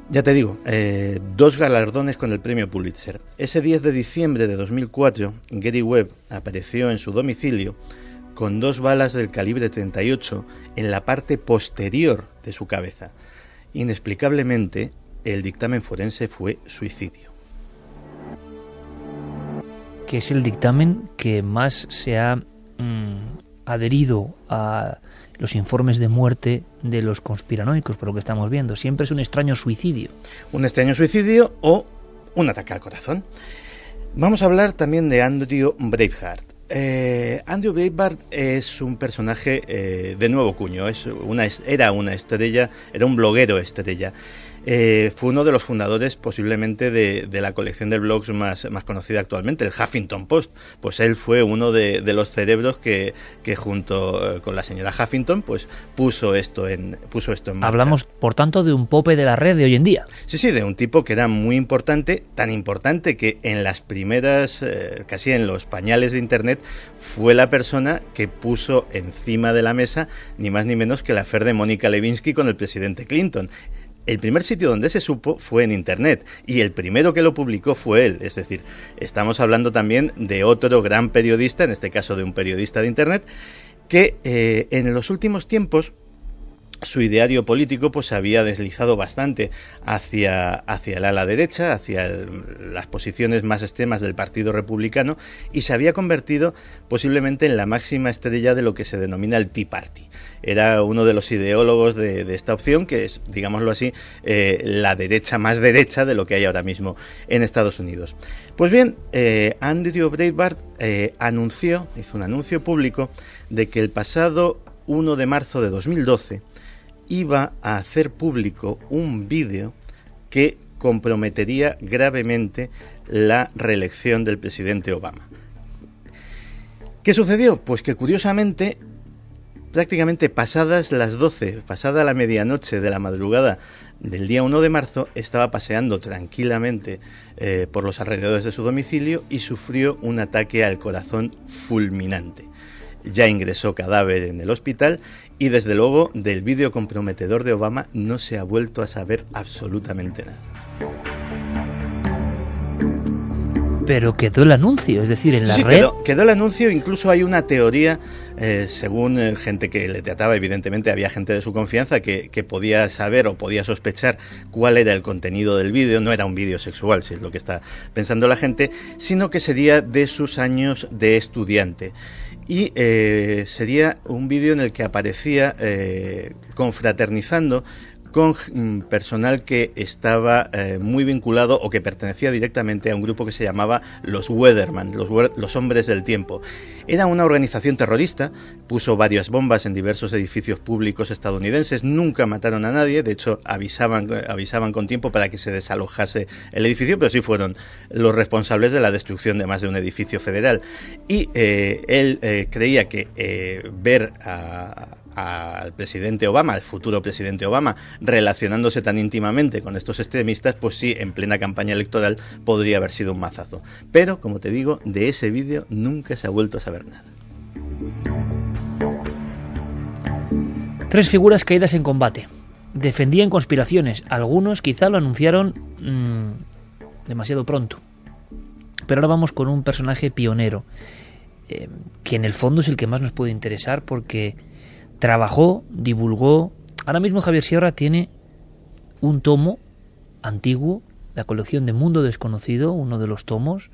Ya te digo, eh, dos galardones con el premio Pulitzer. Ese 10 de diciembre de 2004, Gary Webb apareció en su domicilio con dos balas del calibre 38 en la parte posterior de su cabeza. Inexplicablemente, el dictamen forense fue suicidio que es el dictamen que más se ha mm, adherido a los informes de muerte de los conspiranoicos, por lo que estamos viendo. Siempre es un extraño suicidio. Un extraño suicidio o un ataque al corazón. Vamos a hablar también de Andrew Braveheart. Eh, Andrew Breitbart es un personaje eh, de nuevo cuño, es una, era una estrella, era un bloguero estrella. Eh, fue uno de los fundadores posiblemente de, la colección de blogs más, más, conocida actualmente, el Huffington Post. Pues él fue uno de, los cerebros que, junto eh, con la señora Huffington pues puso esto en puso esto en marcha. Hablamos por tanto de un pope de la red de hoy en día. Sí, sí, de un tipo que era muy importante, tan importante que en las primeras, eh, casi en los pañales de Internet, fue la persona que puso encima de la mesa ni más ni menos que la afer de Mónica Lewinsky con el presidente Clinton el primer sitio donde se supo fue en Internet y el primero que lo publicó fue él. Es decir, estamos hablando también de otro gran periodista, en este caso de un periodista de Internet, que eh, en los últimos tiempos su ideario político pues se había deslizado bastante hacia, hacia el ala derecha, hacia las posiciones más extremas del Partido Republicano y se había convertido posiblemente en la máxima estrella de lo que se denomina el Tea Party era uno de los ideólogos de, esta opción, que es, digámoslo así, eh, la derecha más derecha de lo que hay ahora mismo en Estados Unidos. Pues bien, eh, Andrew Breitbart eh, anunció, hizo un anuncio público de que el pasado 1 de marzo de 2012 iba a hacer público un vídeo que comprometería gravemente la reelección del presidente Obama. ¿Qué sucedió? Pues que curiosamente prácticamente pasadas las 12, pasada la medianoche de la madrugada del día 1 de marzo, estaba paseando tranquilamente eh, por los alrededores de su domicilio y sufrió un ataque al corazón fulminante. Ya ingresó cadáver en el hospital y desde luego del vídeo comprometedor de Obama no se ha vuelto a saber absolutamente nada. Pero quedó el anuncio, es decir, en la red. Quedó, el anuncio, incluso hay una teoría, eh, según eh, gente que le trataba, evidentemente había gente de su confianza que, que, podía saber o podía sospechar cuál era el contenido del vídeo, no era un vídeo sexual, si es lo que está pensando la gente, sino que sería de sus años de estudiante y eh, sería un vídeo en el que aparecía confraternizando con mm, personal que estaba eh, muy vinculado o que pertenecía directamente a un grupo que se llamaba los Weatherman, los, hombres del tiempo. Era una organización terrorista, puso varias bombas en diversos edificios públicos estadounidenses, nunca mataron a nadie, de hecho avisaban, avisaban con tiempo para que se desalojase el edificio, pero sí fueron los responsables de la destrucción de más de un edificio federal. Y eh, él eh, creía que ver a al presidente Obama, al futuro presidente Obama, relacionándose tan íntimamente con estos extremistas, pues sí, en plena campaña electoral podría haber sido un mazazo. Pero, como te digo, de ese vídeo nunca se ha vuelto a saber nada. Tres figuras caídas en combate. Defendían conspiraciones. Algunos quizá lo anunciaron mm, demasiado pronto. Pero ahora vamos con un personaje pionero, eh, que en el fondo es el que más nos puede interesar porque trabajó, divulgó. Ahora mismo Javier Sierra tiene un tomo antiguo, la colección de Mundo Desconocido, uno de los tomos,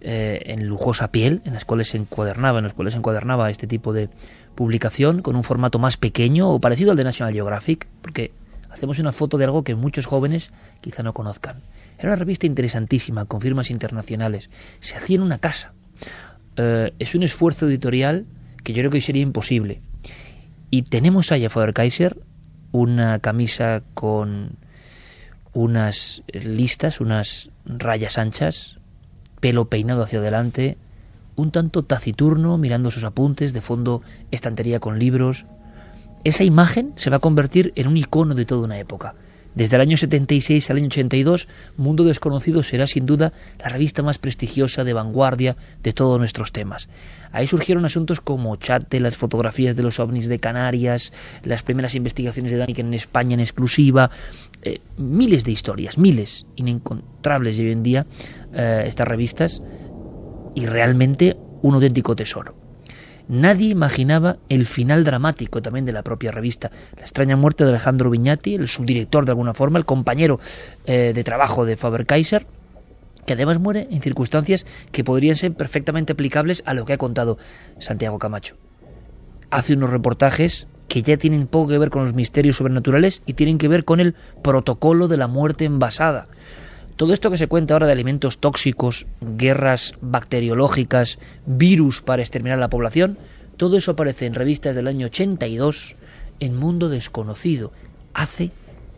eh, en lujosa piel, en las cuales se encuadernaba, en los cuales se encuadernaba este tipo de publicación, con un formato más pequeño o parecido al de National Geographic, porque hacemos una foto de algo que muchos jóvenes quizá no conozcan. Era una revista interesantísima, con firmas internacionales. Se hacía en una casa. Eh, es un esfuerzo editorial que yo creo que hoy sería imposible Y tenemos ahí a Faber-Kaiser una camisa con unas listas, unas rayas anchas, pelo peinado hacia adelante, un tanto taciturno mirando sus apuntes, de fondo estantería con libros. Esa imagen se va a convertir en un icono de toda una época. Desde el año 76 al año 82, Mundo Desconocido será sin duda la revista más prestigiosa de vanguardia de todos nuestros temas. Ahí surgieron asuntos como Chate, las fotografías de los ovnis de Canarias, las primeras investigaciones de Daniken en España en exclusiva, eh, miles de historias, miles, inencontrables hoy en día, eh, estas revistas, y realmente un auténtico tesoro. Nadie imaginaba el final dramático también de la propia revista. La extraña muerte de Alejandro Viñati, el subdirector de alguna forma, el compañero eh, de trabajo de Faber-Kaiser, que además muere en circunstancias que podrían ser perfectamente aplicables a lo que ha contado Santiago Camacho. Hace unos reportajes que ya tienen poco que ver con los misterios sobrenaturales y tienen que ver con el protocolo de la muerte envasada. Todo esto que se cuenta ahora de alimentos tóxicos, guerras bacteriológicas, virus para exterminar a la población, todo eso aparece en revistas del año 82 en Mundo Desconocido, hace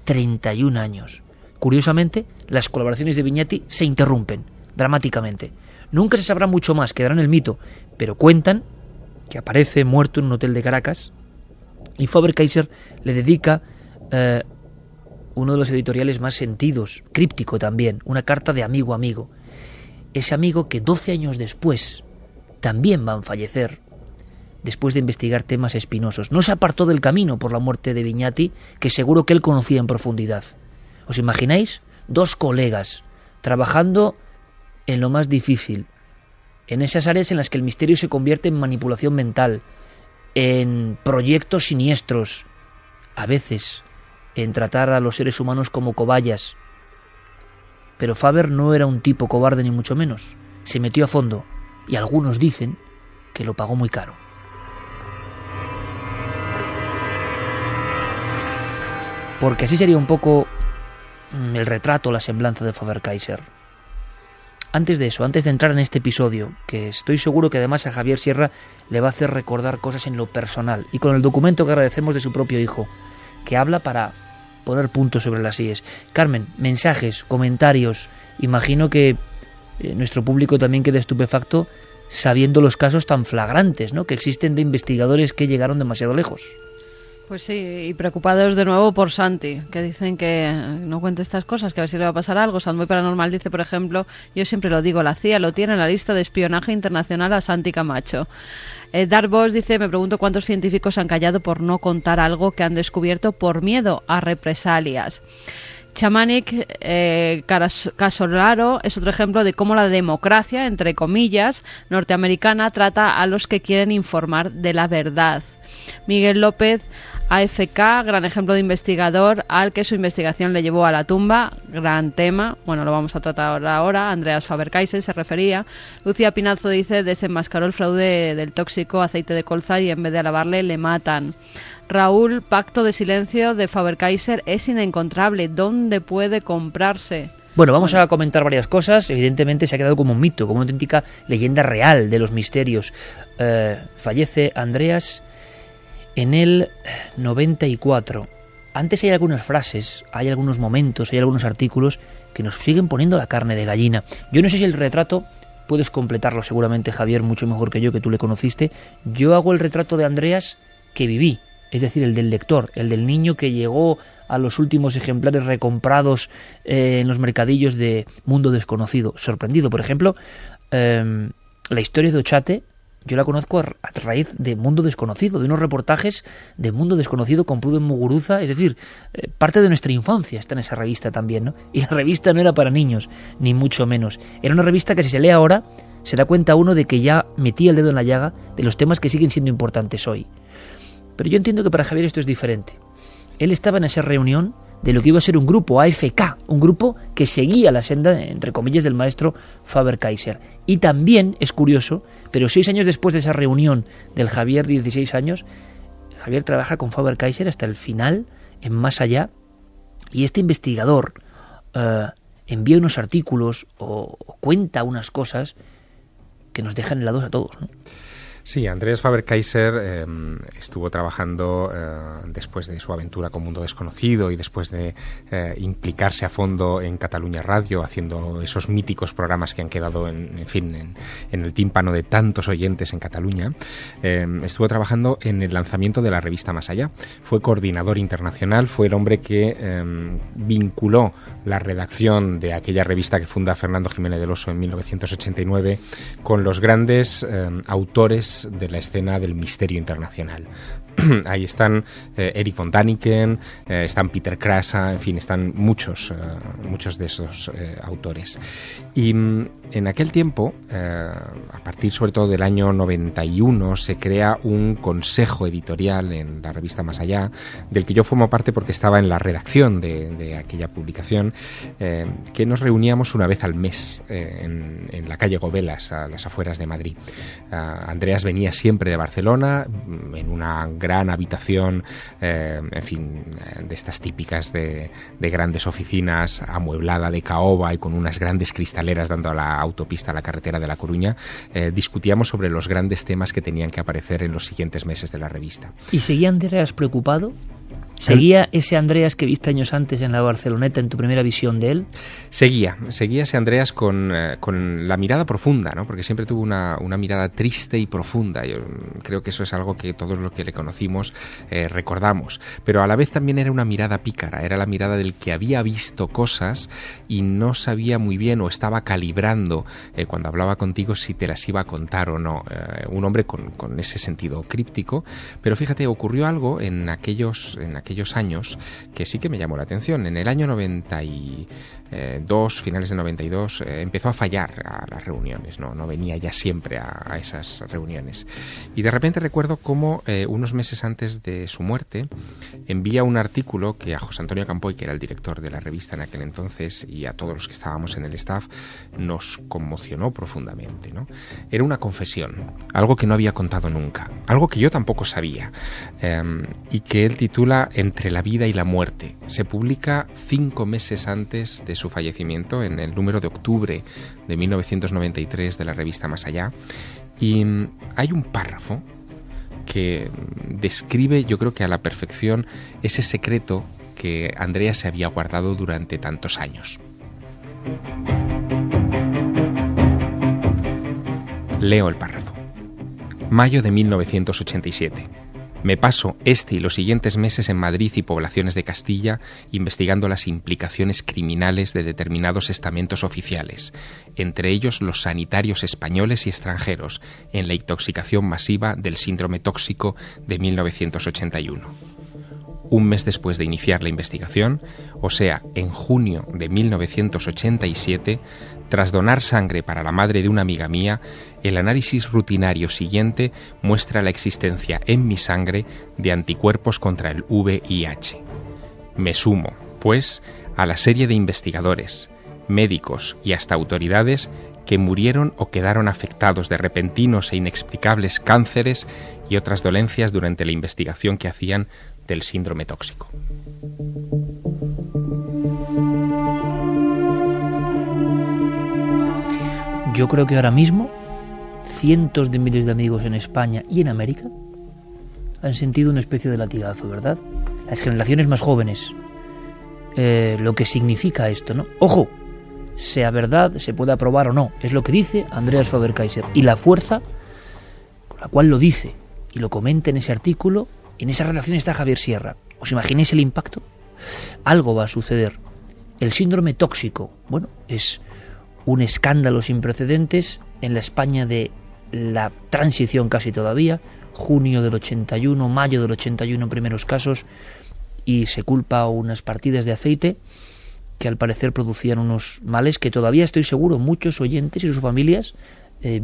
31 años. Curiosamente, las colaboraciones de Viñetti se interrumpen dramáticamente. Nunca se sabrá mucho más, quedará en el mito, pero cuentan que aparece muerto en un hotel de Caracas y Faber-Kaiser le dedica eh, uno de los editoriales más sentidos, críptico también, una carta de amigo a amigo. Ese amigo que 12 años después también va a fallecer, después de investigar temas espinosos. No se apartó del camino por la muerte de Viñati, que seguro que él conocía en profundidad. ¿Os imagináis? Dos colegas trabajando en lo más difícil, en esas áreas en las que el misterio se convierte en manipulación mental, en proyectos siniestros, a veces en tratar a los seres humanos como cobayas. Pero Faber no era un tipo cobarde ni mucho menos. Se metió a fondo y algunos dicen que lo pagó muy caro. Porque así sería un poco mm, el retrato, la semblanza de Faber-Kaiser. Antes de eso, antes de entrar en este episodio, que estoy seguro que además a Javier Sierra le va a hacer recordar cosas en lo personal, y con el documento que agradecemos de su propio hijo, que habla para poner puntos sobre las IES. Carmen, mensajes, comentarios. Imagino que eh, nuestro público también queda estupefacto sabiendo los casos tan flagrantes ¿no? que existen de investigadores que llegaron demasiado lejos. Pues sí, y preocupados de nuevo por Santi, que dicen que no cuente estas cosas, que a ver si le va a pasar algo. Muy Paranormal dice, por ejemplo, yo siempre lo digo, la CIA lo tiene en la lista de espionaje internacional a Santi Camacho. Eh, dice, me pregunto cuántos científicos han callado por no contar algo que han descubierto por miedo a represalias. Chamanic eh, Casolaro es otro ejemplo de cómo la democracia, entre comillas, norteamericana trata a los que quieren informar de la verdad. Miguel López AFK, gran ejemplo de investigador al que su investigación le llevó a la tumba, gran tema, bueno, lo vamos a tratar ahora, Andreas Faber-Kaiser se refería. Lucía Pinazo dice, desenmascaró el fraude del tóxico aceite de colza y en vez de alabarle le matan. Raúl, pacto de silencio de Faber-Kaiser es inencontrable, ¿dónde puede comprarse? Bueno, vamos a comentar varias cosas. Evidentemente se ha quedado como un mito, como una auténtica leyenda real de los misterios. Eh, fallece Andreas en el 94. Antes hay algunas frases, hay algunos momentos, hay algunos artículos que nos siguen poniendo la carne de gallina. Yo no sé si el retrato puedes completarlo seguramente Javier mucho mejor que yo que tú le conociste. Yo hago el retrato de Andreas que viví, es decir, el del lector, el del niño que llegó a los últimos ejemplares recomprados eh, en los mercadillos de Mundo Desconocido. Sorprendido, por ejemplo, em, la historia de Ochate yo la conozco a, raíz de Mundo Desconocido, de unos reportajes de Mundo Desconocido con Pruden Muguruza, es decir, eh, parte de nuestra infancia está en esa revista también, ¿no? Y la revista no era para niños, ni mucho menos. Era una revista que si se lee ahora, se da cuenta uno de que ya metía el dedo en la llaga de los temas que siguen siendo importantes hoy. Pero yo entiendo que para Javier esto es diferente. Él estaba en esa reunión de lo que iba a ser un grupo, AFK, un grupo que seguía la senda, entre comillas, del maestro Faber-Kaiser. Y también es curioso, pero seis años después de esa reunión del Javier, 16 años, Javier trabaja con Faber-Kaiser hasta el final, en Más Allá, y este investigador eh, envía unos artículos o, cuenta unas cosas que nos dejan helados a todos. Sí, Andrés Faber-Kaiser eh, estuvo trabajando eh, después de su aventura con Mundo Desconocido y después de eh, implicarse a fondo en Cataluña Radio, haciendo esos míticos programas que han quedado en, fin, en, en, el tímpano de tantos oyentes en Cataluña. estuvo trabajando en el lanzamiento de la revista Más Allá. Fue coordinador internacional, fue el hombre que vinculó la redacción de aquella revista que funda Fernando Jiménez del Oso en 1989 con los grandes autores de la escena del misterio internacional. Ahí están eh, Eric von Daniken, eh, están Peter Krasa, en fin, están muchos, eh, muchos de esos autores. Y mm, en aquel tiempo, a partir sobre todo del año 91, se crea un consejo editorial en la revista Más Allá, del que yo formo parte porque estaba en la redacción de, aquella publicación, que nos reuníamos una vez al mes en, la calle Gobelas, a las afueras de Madrid. Andreas venía siempre de Barcelona, mm, en una gran habitación, eh, en fin, de estas típicas de, grandes oficinas, amueblada de caoba y con unas grandes cristaleras dando a la autopista, a la carretera de La Coruña, eh, discutíamos sobre los grandes temas que tenían que aparecer en los siguientes meses de la revista. ¿Y seguía Andreas preocupado? ¿Seguía ese Andreas que viste años antes en la Barceloneta en tu primera visión de él? Seguía, seguía ese Andreas con, eh, con la mirada profunda, ¿no? porque siempre tuvo una, una, mirada triste y profunda. Yo creo que eso es algo que todos los que le conocimos eh, recordamos, pero a la vez también era una mirada pícara, era la mirada del que había visto cosas y no sabía muy bien o estaba calibrando eh, cuando hablaba contigo si te las iba a contar o no. un hombre con, con, ese sentido críptico, pero fíjate, ocurrió algo en aquellos, en aquellos años que sí que me llamó la atención. En el año 90 y, dos, finales de 92, eh, empezó a fallar a las reuniones, no, no venía ya siempre a, esas reuniones. Y de repente recuerdo cómo eh, unos meses antes de su muerte envía un artículo que a José Antonio Campoy, que era el director de la revista en aquel entonces, y a todos los que estábamos en el staff, nos conmocionó profundamente. ¿no? Era una confesión, algo que no había contado nunca, algo que yo tampoco sabía, em, y que él titula Entre la vida y la muerte. Se publica cinco meses antes de su fallecimiento, en el número de octubre de 1993 de la revista Más Allá. Y mm, hay un párrafo que describe, yo creo que a la perfección, ese secreto que Andrea se había guardado durante tantos años. Leo el párrafo. Mayo de 1987. Me paso este y los siguientes meses en Madrid y poblaciones de Castilla investigando las implicaciones criminales de determinados estamentos oficiales, entre ellos los sanitarios españoles y extranjeros, en la intoxicación masiva del síndrome tóxico de 1981. Un mes después de iniciar la investigación, o sea, en junio de 1987, tras donar sangre para la madre de una amiga mía, el análisis rutinario siguiente muestra la existencia en mi sangre de anticuerpos contra el VIH. Me sumo, pues, a la serie de investigadores, médicos y hasta autoridades que murieron o quedaron afectados de repentinos e inexplicables cánceres y otras dolencias durante la investigación que hacían del síndrome tóxico. Yo creo que ahora mismo cientos de miles de amigos en España y en América han sentido una especie de latigazo, ¿verdad? Las generaciones más jóvenes. Eh, lo que significa esto, ¿no? Ojo, sea verdad, se puede aprobar o no, es lo que dice Andreas Faber-Kaiser. Y la fuerza con la cual lo dice y lo comenta en ese artículo, en esa relación está Javier Sierra. ¿Os imagináis el impacto? Algo va a suceder. El síndrome tóxico, bueno, es un escándalo sin precedentes en la España de la transición casi todavía, junio del 81, mayo del 81 primeros casos, y se culpa unas partidas de aceite que al parecer producían unos males que todavía estoy seguro muchos oyentes y sus familias eh,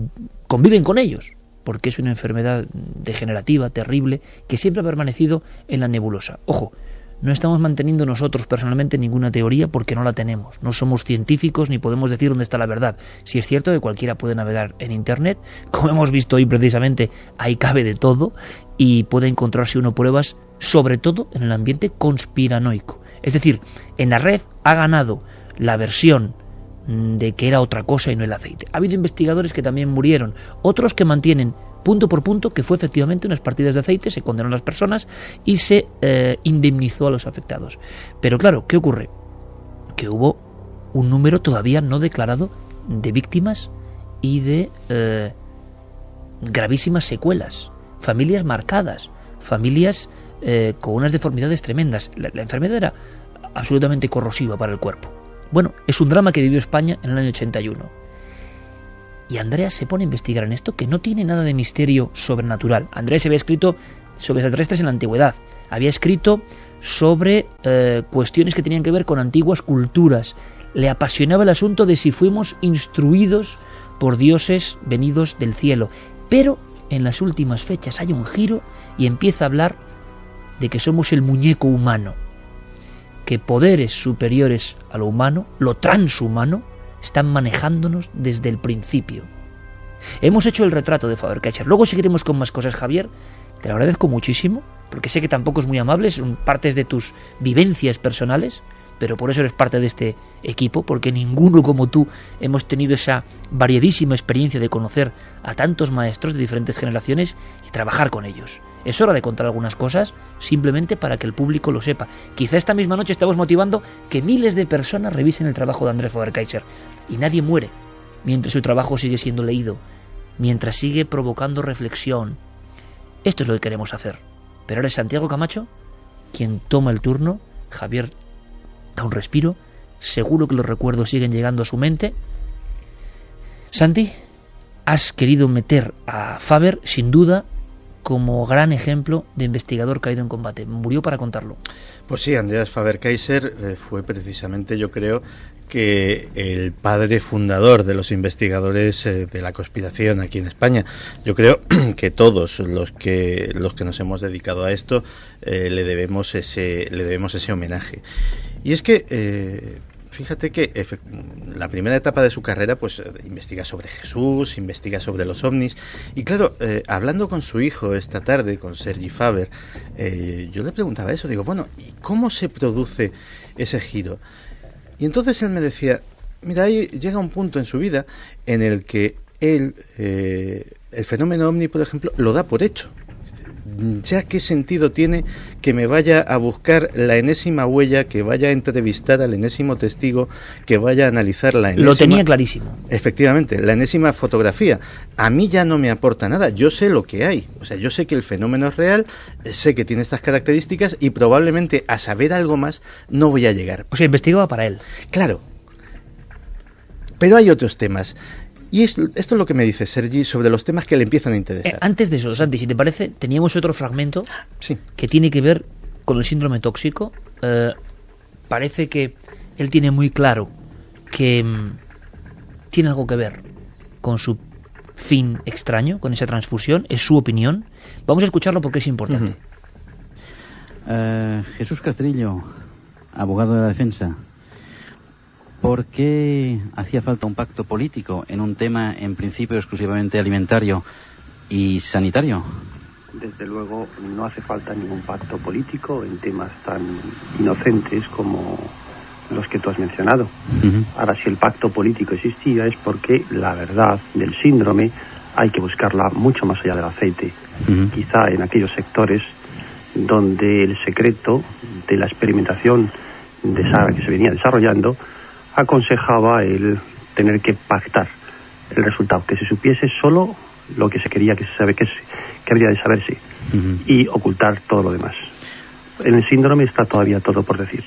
conviven con ellos, porque es una enfermedad degenerativa, terrible, que siempre ha permanecido en la nebulosa. Ojo, no estamos manteniendo nosotros personalmente ninguna teoría porque no la tenemos. No somos científicos ni podemos decir dónde está la verdad. Si es cierto que cualquiera puede navegar en Internet, como hemos visto hoy precisamente, ahí cabe de todo y puede encontrarse uno pruebas, sobre todo en el ambiente conspiranoico. Es decir, en la red ha ganado la versión de que era otra cosa y no el aceite. Ha habido investigadores que también murieron, otros que mantienen punto por punto, que fue efectivamente unas partidas de aceite, se condenó a las personas y se eh, indemnizó a los afectados. Pero claro, ¿qué ocurre? Que hubo un número todavía no declarado de víctimas y de eh, gravísimas secuelas, familias marcadas, familias eh, con unas deformidades tremendas. La, la enfermedad era absolutamente corrosiva para el cuerpo. Bueno, es un drama que vivió España en el año 81. Y Andrea se pone a investigar en esto que no tiene nada de misterio sobrenatural. Andrea se había escrito sobre extraterrestres en la antigüedad. Había escrito sobre eh, cuestiones que tenían que ver con antiguas culturas. Le apasionaba el asunto de si fuimos instruidos por dioses venidos del cielo. Pero en las últimas fechas hay un giro y empieza a hablar de que somos el muñeco humano, que poderes superiores a lo humano, lo transhumano, están manejándonos desde el principio. Hemos hecho el retrato de Faber-Castell. Luego seguiremos con más cosas, Javier. Te lo agradezco muchísimo, porque sé que tampoco es muy amable, son partes de tus vivencias personales, pero por eso eres parte de este equipo, porque ninguno como tú hemos tenido esa variadísima experiencia de conocer a tantos maestros de diferentes generaciones y trabajar con ellos. Es hora de contar algunas cosas simplemente para que el público lo sepa. Quizá esta misma noche estamos motivando que miles de personas revisen el trabajo de Andrés Faber-Kaiser y nadie muere mientras su trabajo sigue siendo leído, mientras sigue provocando reflexión. Esto es lo que queremos hacer. Pero ahora es Santiago Camacho quien toma el turno. Javier un respiro. Seguro que los recuerdos siguen llegando a su mente. Santi, has querido meter a Faber, sin duda, como gran ejemplo de investigador caído en combate. Murió para contarlo. Pues sí, Andreas Faber-Kaiser eh, fue precisamente, yo creo, que el padre fundador de los investigadores eh, de la conspiración aquí en España. Yo creo que todos los que los que nos hemos dedicado a esto eh, le debemos ese le debemos ese homenaje. Y es que eh, fíjate que la primera etapa de su carrera pues investiga sobre Jesús, investiga sobre los ovnis y claro, eh, hablando con su hijo esta tarde, con Sergi Faber, eh, yo le preguntaba eso, digo, bueno, ¿y cómo se produce ese giro? Y entonces él me decía, mira, ahí llega un punto en su vida en el que él, eh, el fenómeno ovni, por ejemplo, lo da por hecho. Ya qué sentido tiene que me vaya a buscar la enésima huella, que vaya a entrevistar al enésimo testigo, que vaya a analizar la enésima... Lo tenía clarísimo. Efectivamente, la enésima fotografía. A mí ya no me aporta nada, yo sé lo que hay. O sea, yo sé que el fenómeno es real, sé que tiene estas características y probablemente a saber algo más no voy a llegar. O sea, investigaba para él. Claro. Pero hay otros temas. Y es, esto es lo que me dice Sergi sobre los temas que le empiezan a interesar. Eh, antes de eso, Santi, si te parece, teníamos otro fragmento sí. que tiene que ver con el síndrome tóxico. Eh, parece que él tiene muy claro que mm, tiene algo que ver con su fin extraño, con esa transfusión. Es su opinión. Vamos a escucharlo porque es importante. Uh -huh. Jesús Castrillo, abogado de la defensa. ¿Por qué hacía falta un pacto político en un tema en principio exclusivamente alimentario y sanitario? Desde luego no hace falta ningún pacto político en temas tan inocentes como los que tú has mencionado. Uh -huh. Ahora, si el pacto político existía es porque la verdad del síndrome hay que buscarla mucho más allá del aceite. Uh -huh. Quizá en aquellos sectores donde el secreto de la experimentación de esa, que se venía desarrollando aconsejaba el tener que pactar el resultado, que se supiese solo lo que se quería que se sabe que, que habría de saberse uh -huh. y ocultar todo lo demás. En el síndrome está todavía todo por decir.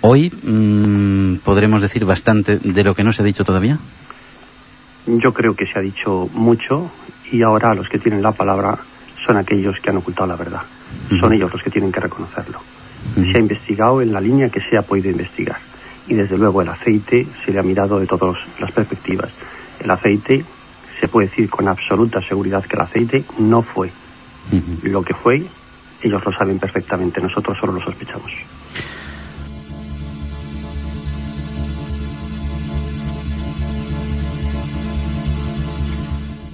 Hoy mmm, podremos decir bastante de lo que no se ha dicho todavía. Yo creo que se ha dicho mucho y ahora los que tienen la palabra son aquellos que han ocultado la verdad. Uh -huh. Son ellos los que tienen que reconocerlo. Uh -huh. Se ha investigado en la línea que se ha podido investigar y desde luego el aceite se le ha mirado de todas las perspectivas. El aceite, se puede decir con absoluta seguridad que el aceite no fue. Uh -huh. Lo que fue, ellos lo saben perfectamente, nosotros solo lo sospechamos.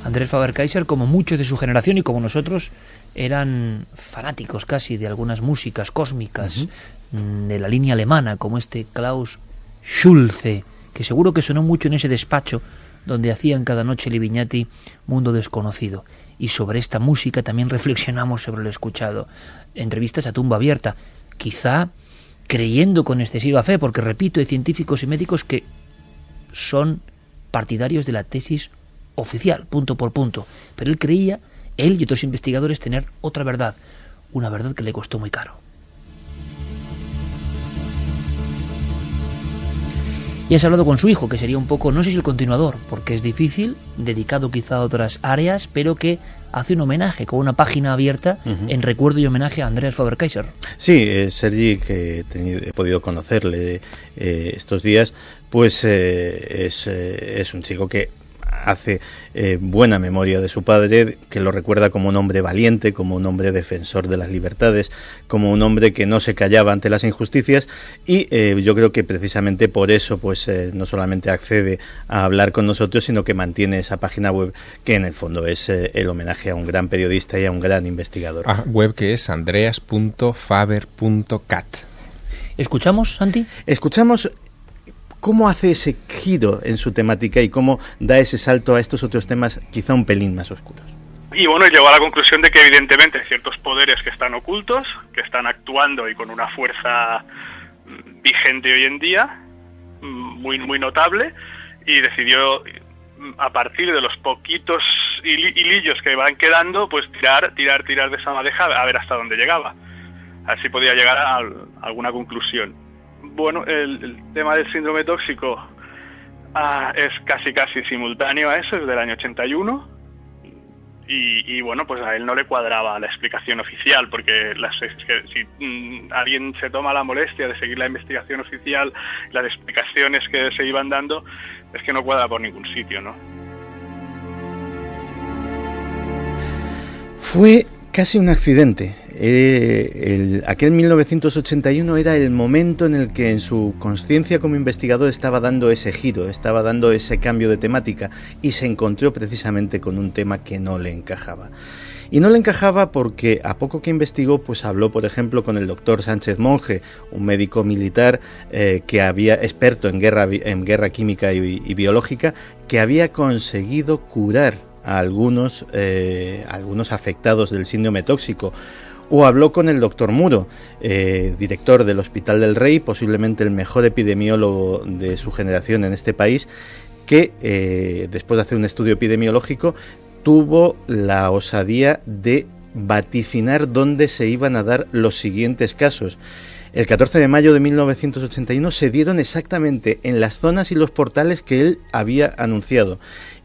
Andrés Faber-Kaiser, como muchos de su generación y como nosotros, eran fanáticos casi de algunas músicas cósmicas uh -huh. De la línea alemana, como este Klaus Schulze, que seguro que sonó mucho en ese despacho donde hacían cada noche Livignati Mundo Desconocido. y sobre esta música también reflexionamos sobre lo escuchado. Entrevistas a tumba abierta, quizá creyendo con excesiva fe, porque repito, hay científicos y médicos que son partidarios de la tesis oficial, punto por punto. Pero él creía, él y otros investigadores, tener otra verdad, una verdad que le costó muy caro. Y has hablado con su hijo, que sería un poco, no sé si el continuador, porque es difícil, dedicado quizá a otras áreas, pero que hace un homenaje con una página abierta en recuerdo y homenaje a Andreas Faber-Kaiser. Sí, eh, Sergi, que he, podido conocerle eh, estos días, pues eh, es, es un chico que hace eh, buena memoria de su padre, que lo recuerda como un hombre valiente, como un hombre defensor de las libertades, como un hombre que no se callaba ante las injusticias y eh, yo creo que precisamente por eso pues eh, no solamente accede a hablar con nosotros, sino que mantiene esa página web que en el fondo es el homenaje a un gran periodista y a un gran investigador. Ah, web que es andreas.faber.cat. ¿Escuchamos, Santi? Escuchamos ¿Cómo hace ese giro en su temática y cómo da ese salto a estos otros temas quizá un pelín más oscuros? Y bueno, llegó a la conclusión de que evidentemente ciertos poderes que están ocultos, que están actuando y con una fuerza vigente hoy en día, muy, muy notable, y decidió a partir de los poquitos hilillos que van quedando, pues tirar, tirar, tirar de esa madeja a ver hasta dónde llegaba. Así podía llegar a alguna conclusión bueno, el, tema del síndrome tóxico ah, es casi casi simultáneo a eso, es del año 81. Y, y, bueno, pues a él no le cuadraba la explicación oficial, porque las, si mm, alguien se toma la molestia de seguir la investigación oficial, las explicaciones que se iban dando, es que no cuadra por ningún sitio, ¿no? Fue casi un accidente. Eh, aquel 1981 era el momento en el que en su conciencia como investigador estaba dando ese giro, estaba dando ese cambio de temática y se encontró precisamente con un tema que no le encajaba. Y no le encajaba porque a poco que investigó, pues habló, por ejemplo, con el doctor Sánchez Monge, un médico militar eh, que había experto en guerra, química y biológica, que había conseguido curar a algunos, eh, algunos afectados del síndrome tóxico. O habló con el doctor Muro, eh, director del Hospital del Rey, posiblemente el mejor epidemiólogo de su generación en este país, que eh, después de hacer un estudio epidemiológico tuvo la osadía de vaticinar dónde se iban a dar los siguientes casos. El 14 de mayo de 1981 se dieron exactamente en las zonas y los portales que él había anunciado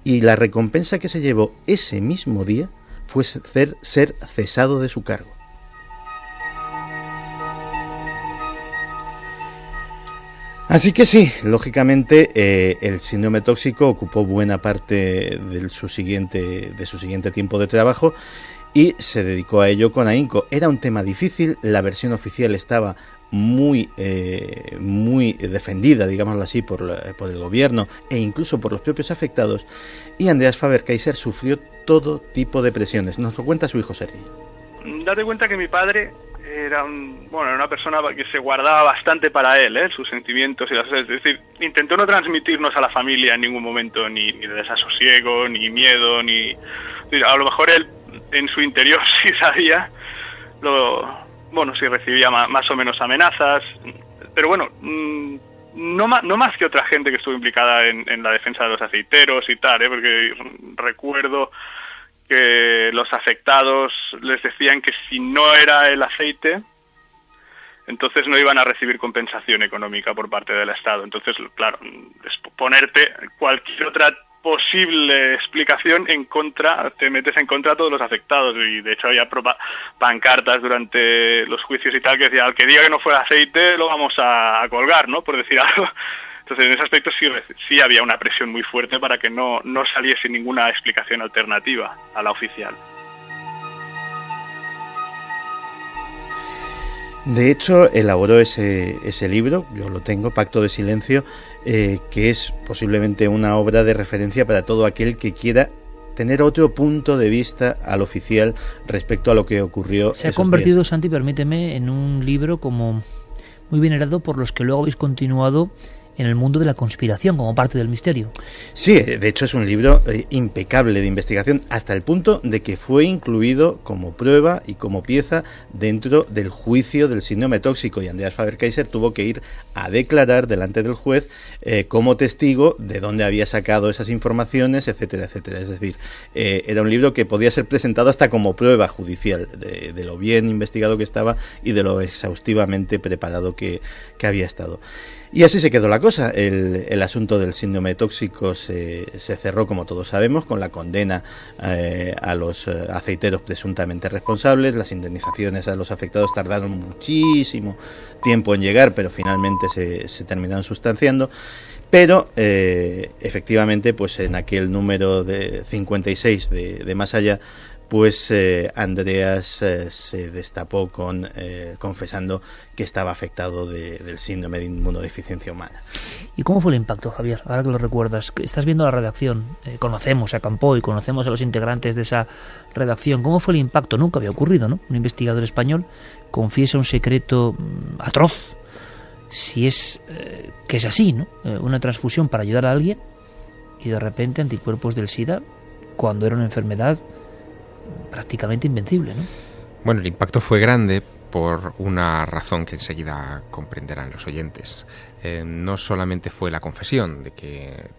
y la recompensa que se llevó ese mismo día fue ser, ser cesado de su cargo. Así que sí, lógicamente eh, el síndrome tóxico ocupó buena parte de su, siguiente, de su siguiente tiempo de trabajo y se dedicó a ello con ahínco. Era un tema difícil, la versión oficial estaba muy, eh, muy defendida, digámoslo así, por, el gobierno e incluso por los propios afectados, y Andreas Faber-Kaiser sufrió todo tipo de presiones. Nos lo cuenta su hijo Sergi. Date cuenta que mi padre era bueno, una persona que se guardaba bastante para él, ¿eh? sus sentimientos y las es decir, intentó no transmitirnos a la familia en ningún momento ni, ni desasosiego, ni miedo, ni a lo mejor él en su interior sí sabía lo, bueno, sí recibía más, o menos amenazas, pero bueno, mm, no más, no más que otra gente que estuvo implicada en, la defensa de los aceiteros y tal, ¿eh? porque recuerdo que los afectados les decían que si no era el aceite, entonces no iban a recibir compensación económica por parte del Estado. Entonces, claro, ponerte cualquier otra posible explicación en contra, te metes en contra de todos los afectados y de hecho había pancartas durante los juicios y tal que decía al que diga que no fue aceite lo vamos a, colgar, ¿no? Por decir algo. Entonces en ese aspecto sí, sí había una presión muy fuerte para que no, no saliese ninguna explicación alternativa a la oficial. De hecho, elaboró ese, ese libro, yo lo tengo, Pacto de Silencio, eh, que es posiblemente una obra de referencia para todo aquel que quiera tener otro punto de vista al oficial respecto a lo que ocurrió. Se ha convertido, Santi, permíteme, en un libro como muy venerado por los que luego habéis continuado en el mundo de la conspiración como parte del misterio. Sí, de hecho es un libro eh, impecable de investigación hasta el punto de que fue incluido como prueba y como pieza dentro del juicio del síndrome tóxico y Andreas Faber-Kaiser tuvo que ir a declarar delante del juez eh, como testigo de dónde había sacado esas informaciones, etcétera, etcétera. Es decir, eh, era un libro que podía ser presentado hasta como prueba judicial de, lo bien investigado que estaba y de lo exhaustivamente preparado que había estado. Y así se quedó la cosa. El, el asunto del síndrome tóxico se, se, cerró, como todos sabemos, con la condena eh, a los eh, aceiteros presuntamente responsables. Las indemnizaciones a los afectados tardaron muchísimo tiempo en llegar, pero finalmente se, se terminaron sustanciando. Pero eh, efectivamente, pues en aquel número de 56 de, de Más Allá, pues eh, Andreas eh, se destapó con eh, confesando que estaba afectado de, del síndrome de inmunodeficiencia humana. ¿Y cómo fue el impacto, Javier? Ahora que lo recuerdas, estás viendo la redacción, conocemos a Campo y conocemos a los integrantes de esa redacción. ¿Cómo fue el impacto? Nunca había ocurrido, ¿no? Un investigador español confiesa un secreto mm, atroz, si es que es así, ¿no? Una transfusión para ayudar a alguien y de repente anticuerpos del SIDA cuando era una enfermedad prácticamente invencible, ¿no? Bueno, el impacto fue grande por una razón que enseguida comprenderán los oyentes. Eh, no solamente fue la confesión de que,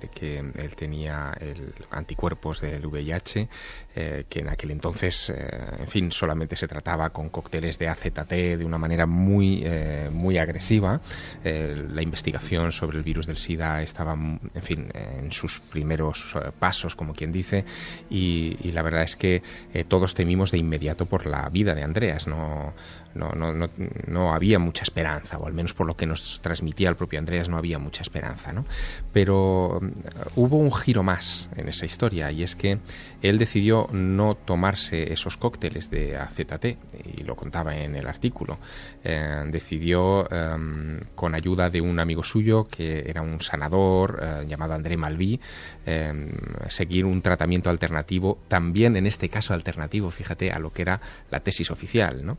él tenía el anticuerpos del VIH, eh, que en aquel entonces, eh, en fin, solamente se trataba con cócteles de AZT de una manera muy, muy agresiva. la investigación sobre el virus del SIDA estaba, en fin, en sus primeros pasos, como quien dice, y, y la verdad es que todos temimos de inmediato por la vida de Andreas. No, no, no, no, no, había mucha esperanza, o al menos por lo que nos transmitía el propio Andreas, no había mucha esperanza. ¿no? Pero um, hubo un giro más en esa historia, y es que él decidió no tomarse esos cócteles de AZT, y lo contaba en el artículo. Eh, decidió, eh, con ayuda de un amigo suyo, que era un sanador eh, llamado André Malví, seguir un tratamiento alternativo, también en este caso alternativo, fíjate, a lo que era la tesis oficial. ¿no?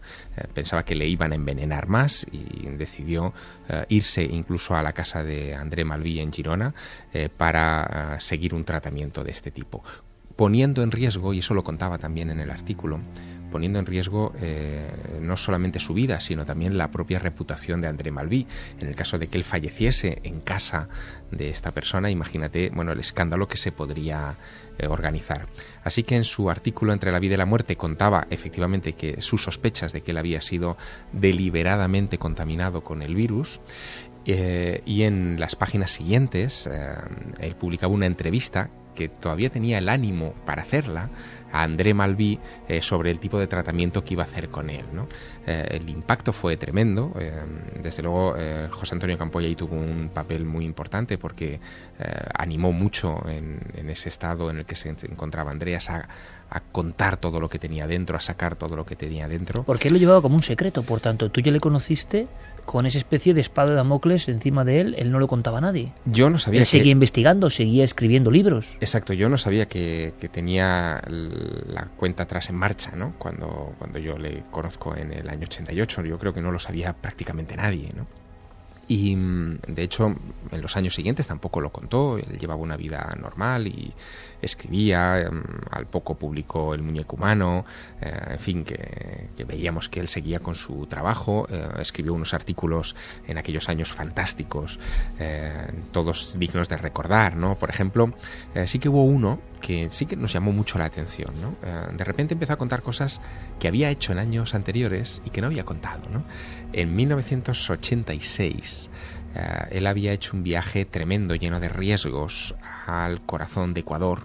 pensaba que le iban a envenenar más y decidió irse incluso a la casa de André Malví en Girona para seguir un tratamiento de este tipo poniendo en riesgo, y eso lo contaba también en el artículo, poniendo en riesgo eh, no solamente su vida, sino también la propia reputación de André Malví. En el caso de que él falleciese en casa de esta persona, imagínate, bueno, el escándalo que se podría eh, organizar. Así que en su artículo Entre la vida y la muerte contaba efectivamente que sus sospechas de que él había sido deliberadamente contaminado con el virus eh, y en las páginas siguientes él publicaba una entrevista que todavía tenía el ánimo para hacerla a André Malví eh, sobre el tipo de tratamiento que iba a hacer con él. Eh, el impacto fue tremendo. Eh, desde luego, José Antonio Campoy ahí tuvo un papel muy importante porque animó mucho en, en, ese estado en el que se encontraba Andreas a, a, contar todo lo que tenía dentro, a sacar todo lo que tenía dentro. Porque él lo llevaba como un secreto, por tanto, tú ya le conociste con esa especie de espada de Damocles encima de él, él no lo contaba a nadie. Yo no sabía él seguía investigando, seguía escribiendo libros. Exacto, yo no sabía que, que, tenía la cuenta atrás en marcha, ¿no? Cuando, cuando yo le conozco en el año 88, yo creo que no lo sabía prácticamente nadie, ¿no? Y de hecho, en los años siguientes tampoco lo contó, él llevaba una vida normal y escribía, al poco publicó El muñeco humano, eh, en fin, que, veíamos que él seguía con su trabajo, eh, escribió unos artículos en aquellos años fantásticos, eh, todos dignos de recordar, ¿no? Por ejemplo, sí que hubo uno que sí que nos llamó mucho la atención, ¿no? De repente empezó a contar cosas que había hecho en años anteriores y que no había contado, ¿no? En 1986 Uh, él había hecho un viaje tremendo, lleno de riesgos, al corazón de Ecuador,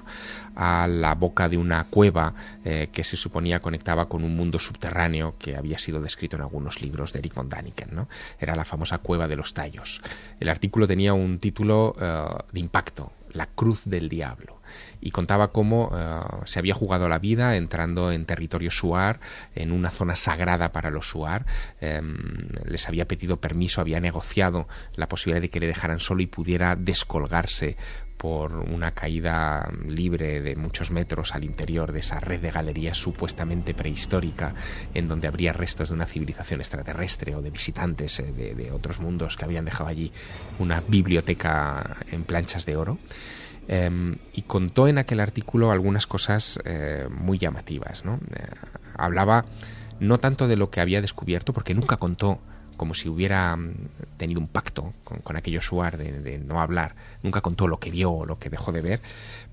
a la boca de una cueva eh, que se suponía conectaba con un mundo subterráneo que había sido descrito en algunos libros de Eric von Daniken. ¿no? Era la famosa cueva de los tallos. El artículo tenía un título uh, de impacto, La Cruz del Diablo y contaba cómo uh, se había jugado la vida entrando en territorio Suar, en una zona sagrada para los Suar. Eh, les había pedido permiso, había negociado la posibilidad de que le dejaran solo y pudiera descolgarse por una caída libre de muchos metros al interior de esa red de galerías supuestamente prehistórica, en donde habría restos de una civilización extraterrestre o de visitantes eh, de, otros mundos que habían dejado allí una biblioteca en planchas de oro. Em, y contó en aquel artículo algunas cosas eh, muy llamativas. ¿no? Eh, hablaba no tanto de lo que había descubierto, porque nunca contó como si hubiera mm, tenido un pacto con, aquello Suar de, no hablar, nunca contó lo que vio o lo que dejó de ver,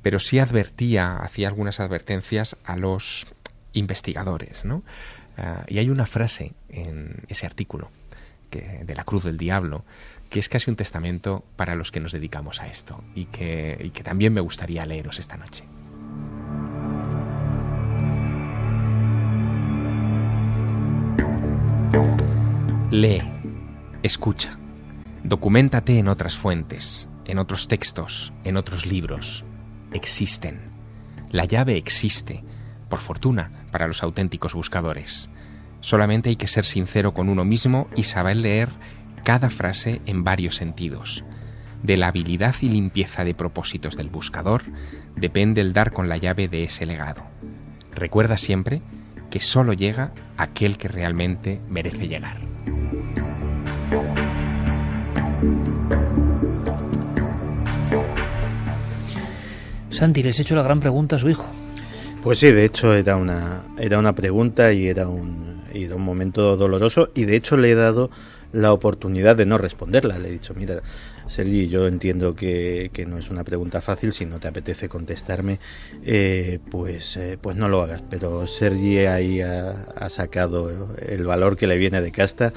pero sí advertía, hacía algunas advertencias a los investigadores, ¿no? Ah, y hay una frase en ese artículo que, de la Cruz del Diablo que es casi un testamento para los que nos dedicamos a esto y que, y que también me gustaría leeros esta noche. Lee, escucha, documentate en otras fuentes, en otros textos, en otros libros. Existen. La llave existe, por fortuna, para los auténticos buscadores. Solamente hay que ser sincero con uno mismo y saber leer cada frase en varios sentidos. De la habilidad y limpieza de propósitos del buscador depende el dar con la llave de ese legado. Recuerda siempre que solo llega aquel que realmente merece llegar. Santi, les he hecho la gran pregunta a su hijo. Pues sí, de hecho era una, era una pregunta y era un, un momento doloroso y de hecho le he dado la oportunidad de no responderla. Le he dicho, mira, Sergi, yo entiendo que, no es una pregunta fácil, si no te apetece contestarme, eh, pues, eh, pues no lo hagas. Pero Sergi ahí ha, sacado el valor que le viene de casta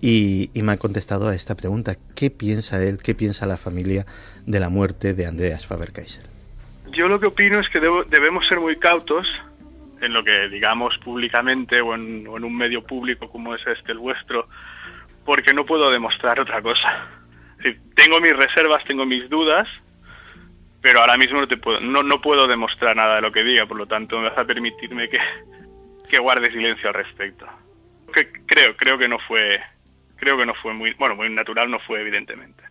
y, me ha contestado a esta pregunta. ¿Qué piensa él, qué piensa la familia de la muerte de Andreas Faber-Kaiser? Yo lo que opino es que debemos ser muy cautos en lo que digamos públicamente o en, o en un medio público como es este, el vuestro, porque no puedo demostrar otra cosa. tengo mis reservas, tengo mis dudas, pero ahora mismo no, te puedo, no, no puedo demostrar nada de lo que diga, por lo tanto me vas a permitirme que, que guarde silencio al respecto. Que, creo, creo que no fue, creo que no fue muy, bueno, muy natural no fue evidentemente.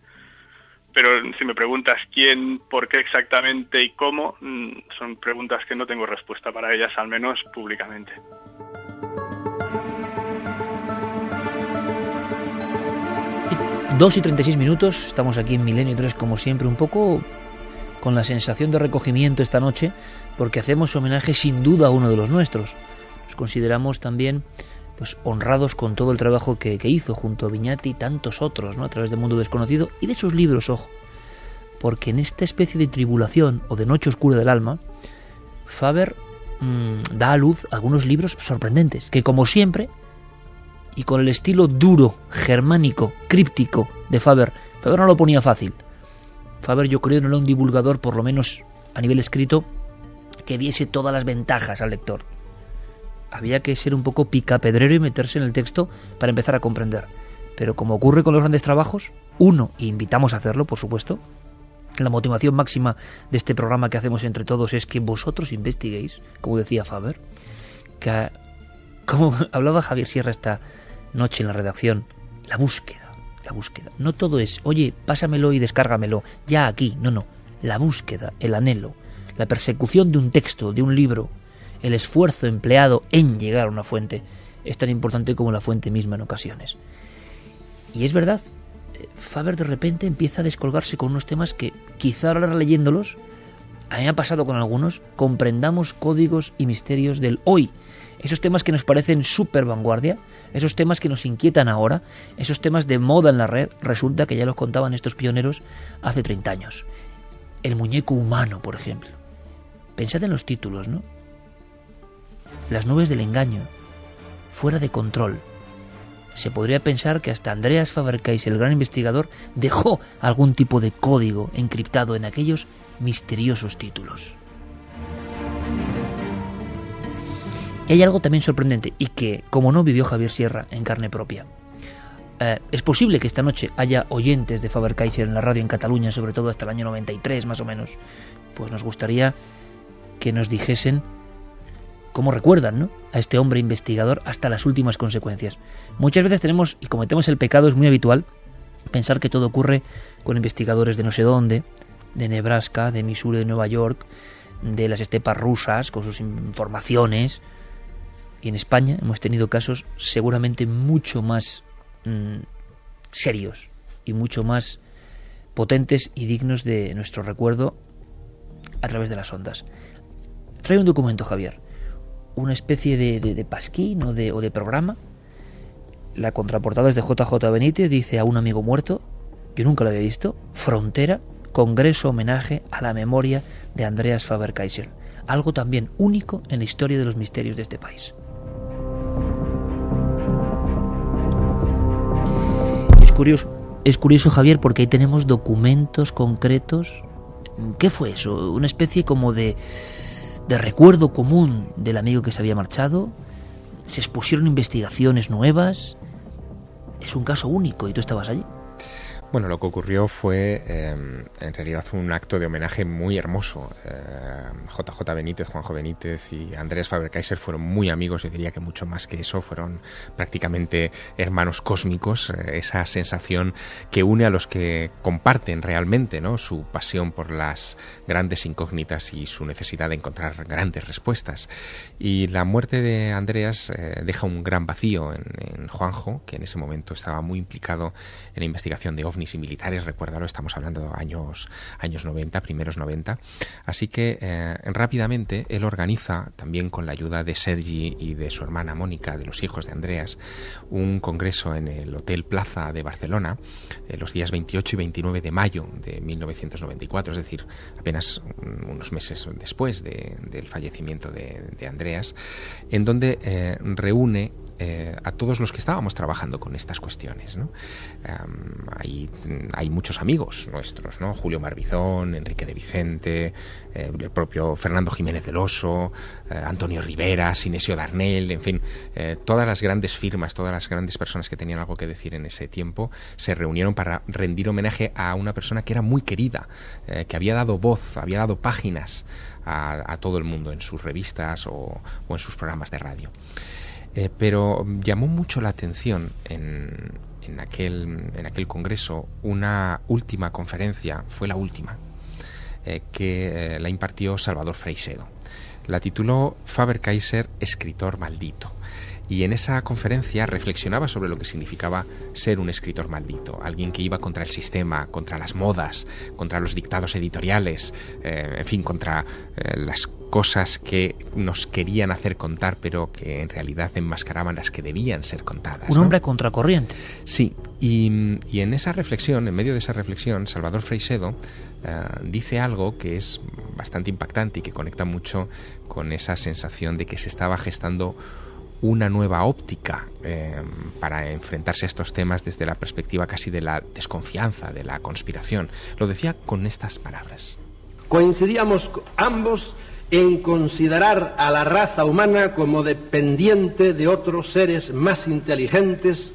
Pero si me preguntas quién, por qué exactamente y cómo, mm, son preguntas que no tengo respuesta para ellas, al menos públicamente. 2 y 36 minutos, estamos aquí en Milenio 3 como siempre, un poco con la sensación de recogimiento esta noche, porque hacemos homenaje sin duda a uno de los nuestros. Nos consideramos también pues honrados con todo el trabajo que, hizo junto a Viñati y tantos otros, ¿no? a través del mundo desconocido y de sus libros, ojo. Porque en esta especie de tribulación o de noche oscura del alma, Faber mm, da a luz algunos libros sorprendentes, que como siempre y con el estilo duro, germánico, críptico de Faber. Faber no lo ponía fácil. Faber yo creo no era un divulgador, por lo menos a nivel escrito, que diese todas las ventajas al lector. Había que ser un poco picapedrero y meterse en el texto para empezar a comprender. Pero como ocurre con los grandes trabajos, uno, y invitamos a hacerlo, por supuesto, la motivación máxima de este programa que hacemos entre todos es que vosotros investiguéis, como decía Faber, que como hablaba Javier Sierra esta noche en la redacción, la búsqueda, la búsqueda. No todo es, oye, pásamelo y descárgamelo, ya aquí, no, no. La búsqueda, el anhelo, la persecución de un texto, de un libro, el esfuerzo empleado en llegar a una fuente es tan importante como la fuente misma en ocasiones. Y es verdad, eh, Faber de repente empieza a descolgarse con unos temas que quizá ahora leyéndolos, a mí me ha pasado con algunos, comprendamos códigos y misterios del hoy. Esos temas que nos parecen súper vanguardia, esos temas que nos inquietan ahora, esos temas de moda en la red, resulta que ya los contaban estos pioneros hace 30 años. El muñeco humano, por ejemplo. Pensad en los títulos, ¿no? Las nubes del engaño, fuera de control. Se podría pensar que hasta Andreas Faber-Kaiser, el gran investigador, dejó algún tipo de código encriptado en aquellos misteriosos títulos. Y hay algo también sorprendente y que, como no vivió Javier Sierra en carne propia, eh, es posible que esta noche haya oyentes de Faber Kaiser en la radio en Cataluña, sobre todo hasta el año 93 más o menos. Pues nos gustaría que nos dijesen cómo recuerdan ¿no? a este hombre investigador hasta las últimas consecuencias. Muchas veces tenemos y cometemos el pecado, es muy habitual, pensar que todo ocurre con investigadores de no sé dónde, de Nebraska, de Missouri, de Nueva York, de las estepas rusas, con sus informaciones. Y en España hemos tenido casos seguramente mucho más mm, serios y mucho más potentes y dignos de nuestro recuerdo a través de las ondas. Trae un documento, Javier, una especie de, de, pasquín o de, o de programa. La contraportada es de JJ Benítez, dice a un amigo muerto, yo nunca lo había visto, Frontera, Congreso homenaje a la memoria de Andreas Faber-Kaiser, algo también único en la historia de los misterios de este país. Curioso, es curioso Javier porque ahí tenemos documentos concretos. ¿Qué fue eso? Una especie como de, de recuerdo común del amigo que se había marchado. Se expusieron investigaciones nuevas. Es un caso único y tú estabas allí. Bueno, lo que ocurrió fue em, en realidad un acto de homenaje muy hermoso. JJ em, Benítez, Juanjo Benítez y Andrés Faber-Kaiser fueron muy amigos, yo diría que mucho más que eso, fueron prácticamente hermanos cósmicos, eh, esa sensación que une a los que comparten realmente ¿no? su pasión por las grandes incógnitas y su necesidad de encontrar grandes respuestas. Y la muerte de Andreas eh, deja un gran vacío en, en Juanjo, que en ese momento estaba muy implicado en la investigación de ovnis y militares, recuérdalo, estamos hablando de años, años 90, primeros 90. Así que eh, rápidamente él organiza, también con la ayuda de Sergi y de su hermana Mónica, de los hijos de Andreas, un congreso en el Hotel Plaza de Barcelona, eh, los días 28 y 29 de mayo de 1994, es decir, apenas unos meses después del fallecimiento de, Andreas, en donde eh, reúne eh, a todos los que estábamos trabajando con estas cuestiones. hay, hay, muchos amigos nuestros, ¿no? Julio Marbizón, Enrique de Vicente, eh, el propio Fernando Jiménez del Oso, eh, Antonio Rivera, Sinesio Darnell, en fin, todas las grandes firmas, todas las grandes personas que tenían algo que decir en ese tiempo, se reunieron para rendir homenaje a una persona que era muy querida, que había dado voz, había dado páginas a, todo el mundo en sus revistas o en sus programas de radio. Eh, pero llamó mucho la atención en, aquel, en aquel congreso una última conferencia, fue la última, eh, que eh, la impartió Salvador Freixedo. La tituló Faber Kaiser, escritor maldito y en esa conferencia reflexionaba sobre lo que significaba ser un escritor maldito, alguien que iba contra el sistema, contra las modas, contra los dictados editoriales, en fin, contra las cosas que nos querían hacer contar, pero que en realidad enmascaraban las que debían ser contadas. Un hombre contracorriente. Sí, y, en esa reflexión, en medio de esa reflexión, Salvador Freixedo eh, dice algo que es bastante impactante y que conecta mucho con esa sensación de que se estaba gestando una nueva óptica eh, para enfrentarse a estos temas desde la perspectiva casi de la desconfianza, de la conspiración. Lo decía con estas palabras. Coincidíamos ambos en considerar a la raza humana como dependiente de otros seres más inteligentes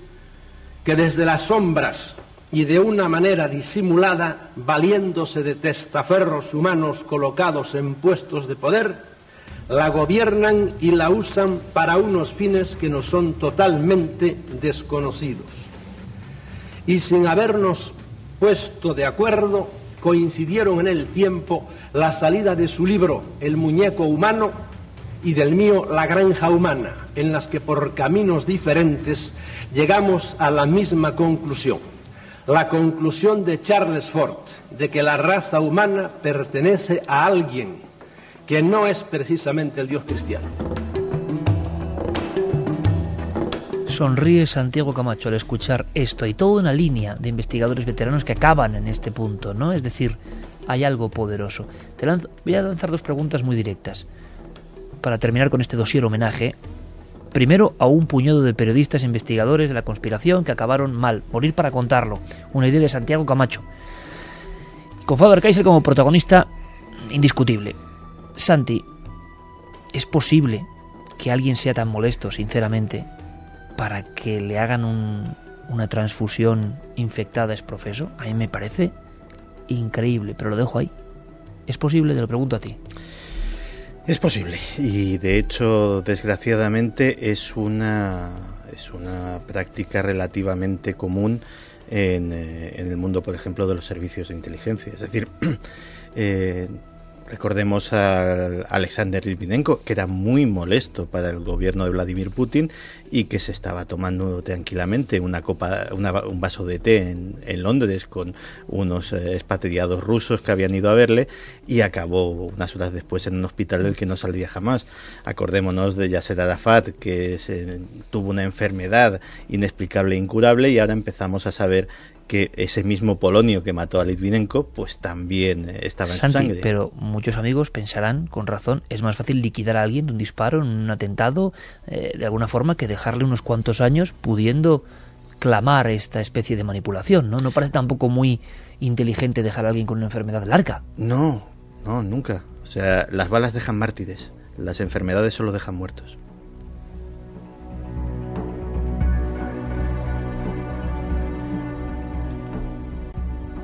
que desde las sombras y de una manera disimulada, valiéndose de testaferros humanos colocados en puestos de poder, la gobiernan y la usan para unos fines que nos son totalmente desconocidos. Y sin habernos puesto de acuerdo, coincidieron en el tiempo la salida de su libro El muñeco humano y del mío La granja humana, en las que por caminos diferentes llegamos a la misma conclusión. La conclusión de Charles Ford de que la raza humana pertenece a alguien que no es precisamente el Dios cristiano. Sonríe Santiago Camacho al escuchar esto. y toda una línea de investigadores veteranos que acaban en este punto, ¿no? Es decir, hay algo poderoso. Te voy a lanzar dos preguntas muy directas para terminar con este dossier homenaje. Primero, a un puñado de periodistas e investigadores de la conspiración que acabaron mal, morir para contarlo. Una idea de Santiago Camacho. Con Faber Kaiser como protagonista indiscutible. Santi, ¿es posible que alguien sea tan molesto, sinceramente, para que le hagan una transfusión infectada es profeso? A mí me parece increíble, pero lo dejo ahí. ¿Es posible? Te lo pregunto a ti. Es posible y de hecho, desgraciadamente, es una, es una práctica relativamente común en, eh, en el mundo, por ejemplo, de los servicios de inteligencia. Es decir, eh, Recordemos a Alexander Litvinenko, que era muy molesto para el gobierno de Vladimir Putin y que se estaba tomando tranquilamente una copa, un vaso de té en, Londres con unos eh, expatriados rusos que habían ido a verle y acabó unas horas después en un hospital del que no saldría jamás. Acordémonos de Yasser Arafat, que tuvo una enfermedad inexplicable e incurable y ahora empezamos a saber que ese mismo Polonio que mató a Litvinenko, pues también eh, estaba en su sangre. Pero muchos amigos pensarán, con razón, es más fácil liquidar a alguien de un disparo, en un atentado, eh, de alguna forma, que dejarle unos cuantos años pudiendo clamar esta especie de manipulación, ¿no? No parece tampoco muy inteligente dejar a alguien con una enfermedad larga. No, no, nunca. O sea, las balas dejan mártires, las enfermedades solo dejan muertos.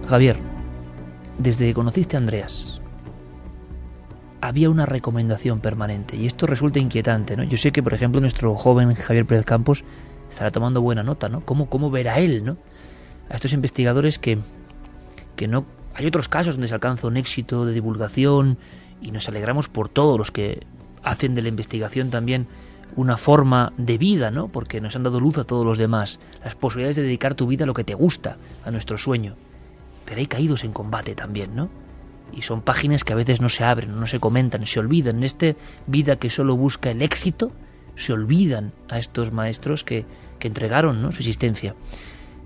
Javier, desde que conociste a Andreas, había una recomendación permanente y esto resulta inquietante, ¿no? Yo sé que, por ejemplo, nuestro joven Javier Pérez Campos estará tomando buena nota, ¿no? ¿Cómo, verá él, ¿no? A estos investigadores que, que no... Hay otros casos donde se alcanza un éxito de divulgación y nos alegramos por todos los que hacen de la investigación también una forma de vida, ¿no? Porque nos han dado luz a todos los demás, las posibilidades de dedicar tu vida a lo que te gusta, a nuestro sueño pero hay caídos en combate también, ¿no? Y son páginas que a veces no se abren, no se comentan, se olvidan. En esta vida que solo busca el éxito, se olvidan a estos maestros que, que entregaron ¿no? su existencia.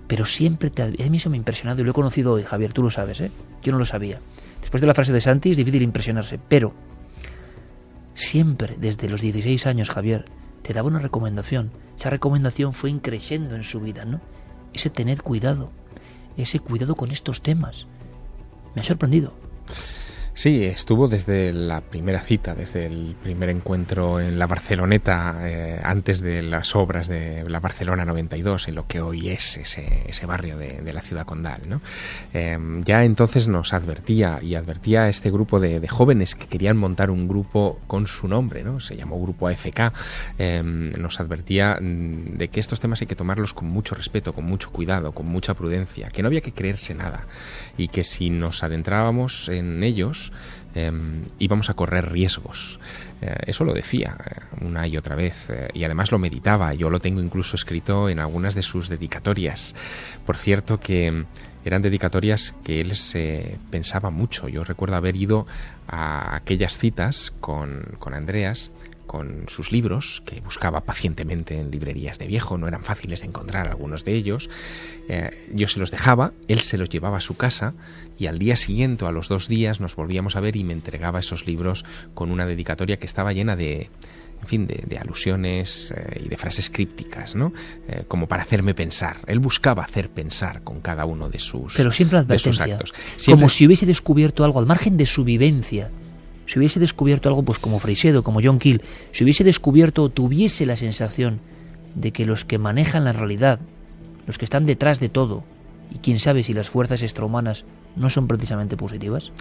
Pero siempre te... A mí eso me ha impresionado y lo he conocido hoy, Javier, tú lo sabes, ¿eh? Yo no lo sabía. Después de la frase de Santi es difícil impresionarse, pero siempre, desde los 16 años, Javier, te daba una recomendación. Esa recomendación fue increciendo en su vida, ¿no? Ese tened cuidado ese cuidado con estos temas. Me ha sorprendido. Sí, estuvo desde la primera cita, desde el primer encuentro en la Barceloneta, eh, antes de las obras de la Barcelona 92, en lo que hoy es ese, barrio de, la ciudad condal. Em, ya entonces nos advertía y advertía a este grupo de, jóvenes que querían montar un grupo con su nombre, ¿no? se llamó Grupo AFK, em, nos advertía mm, de que estos temas hay que tomarlos con mucho respeto, con mucho cuidado, con mucha prudencia, que no había que creerse nada y que si nos adentrábamos en ellos, Íbamos a correr riesgos. Eh, eso lo decía eh, una y otra vez eh, y además lo meditaba. Yo lo tengo incluso escrito en algunas de sus dedicatorias. Por cierto que eran dedicatorias que él se pensaba mucho. Yo recuerdo haber ido a aquellas citas con, con Andreas con sus libros, que buscaba pacientemente en librerías de viejo, no eran fáciles de encontrar algunos de ellos. yo se los dejaba, él se los llevaba a su casa y al día siguiente, a los dos días, nos volvíamos a ver y me entregaba esos libros con una dedicatoria que estaba llena de, en fin, de, alusiones eh, y de frases crípticas, ¿no? Eh, como para hacerme pensar. Él buscaba hacer pensar con cada uno de sus, Pero siempre advertencia, actos. Como si hubiese descubierto algo al margen de su vivencia. Si hubiese descubierto algo, pues como Freixedo, como John Keel, si hubiese descubierto o tuviese la sensación de que los que manejan la realidad, los que están detrás de todo, y quién sabe si las fuerzas extrahumanas no son precisamente positivas?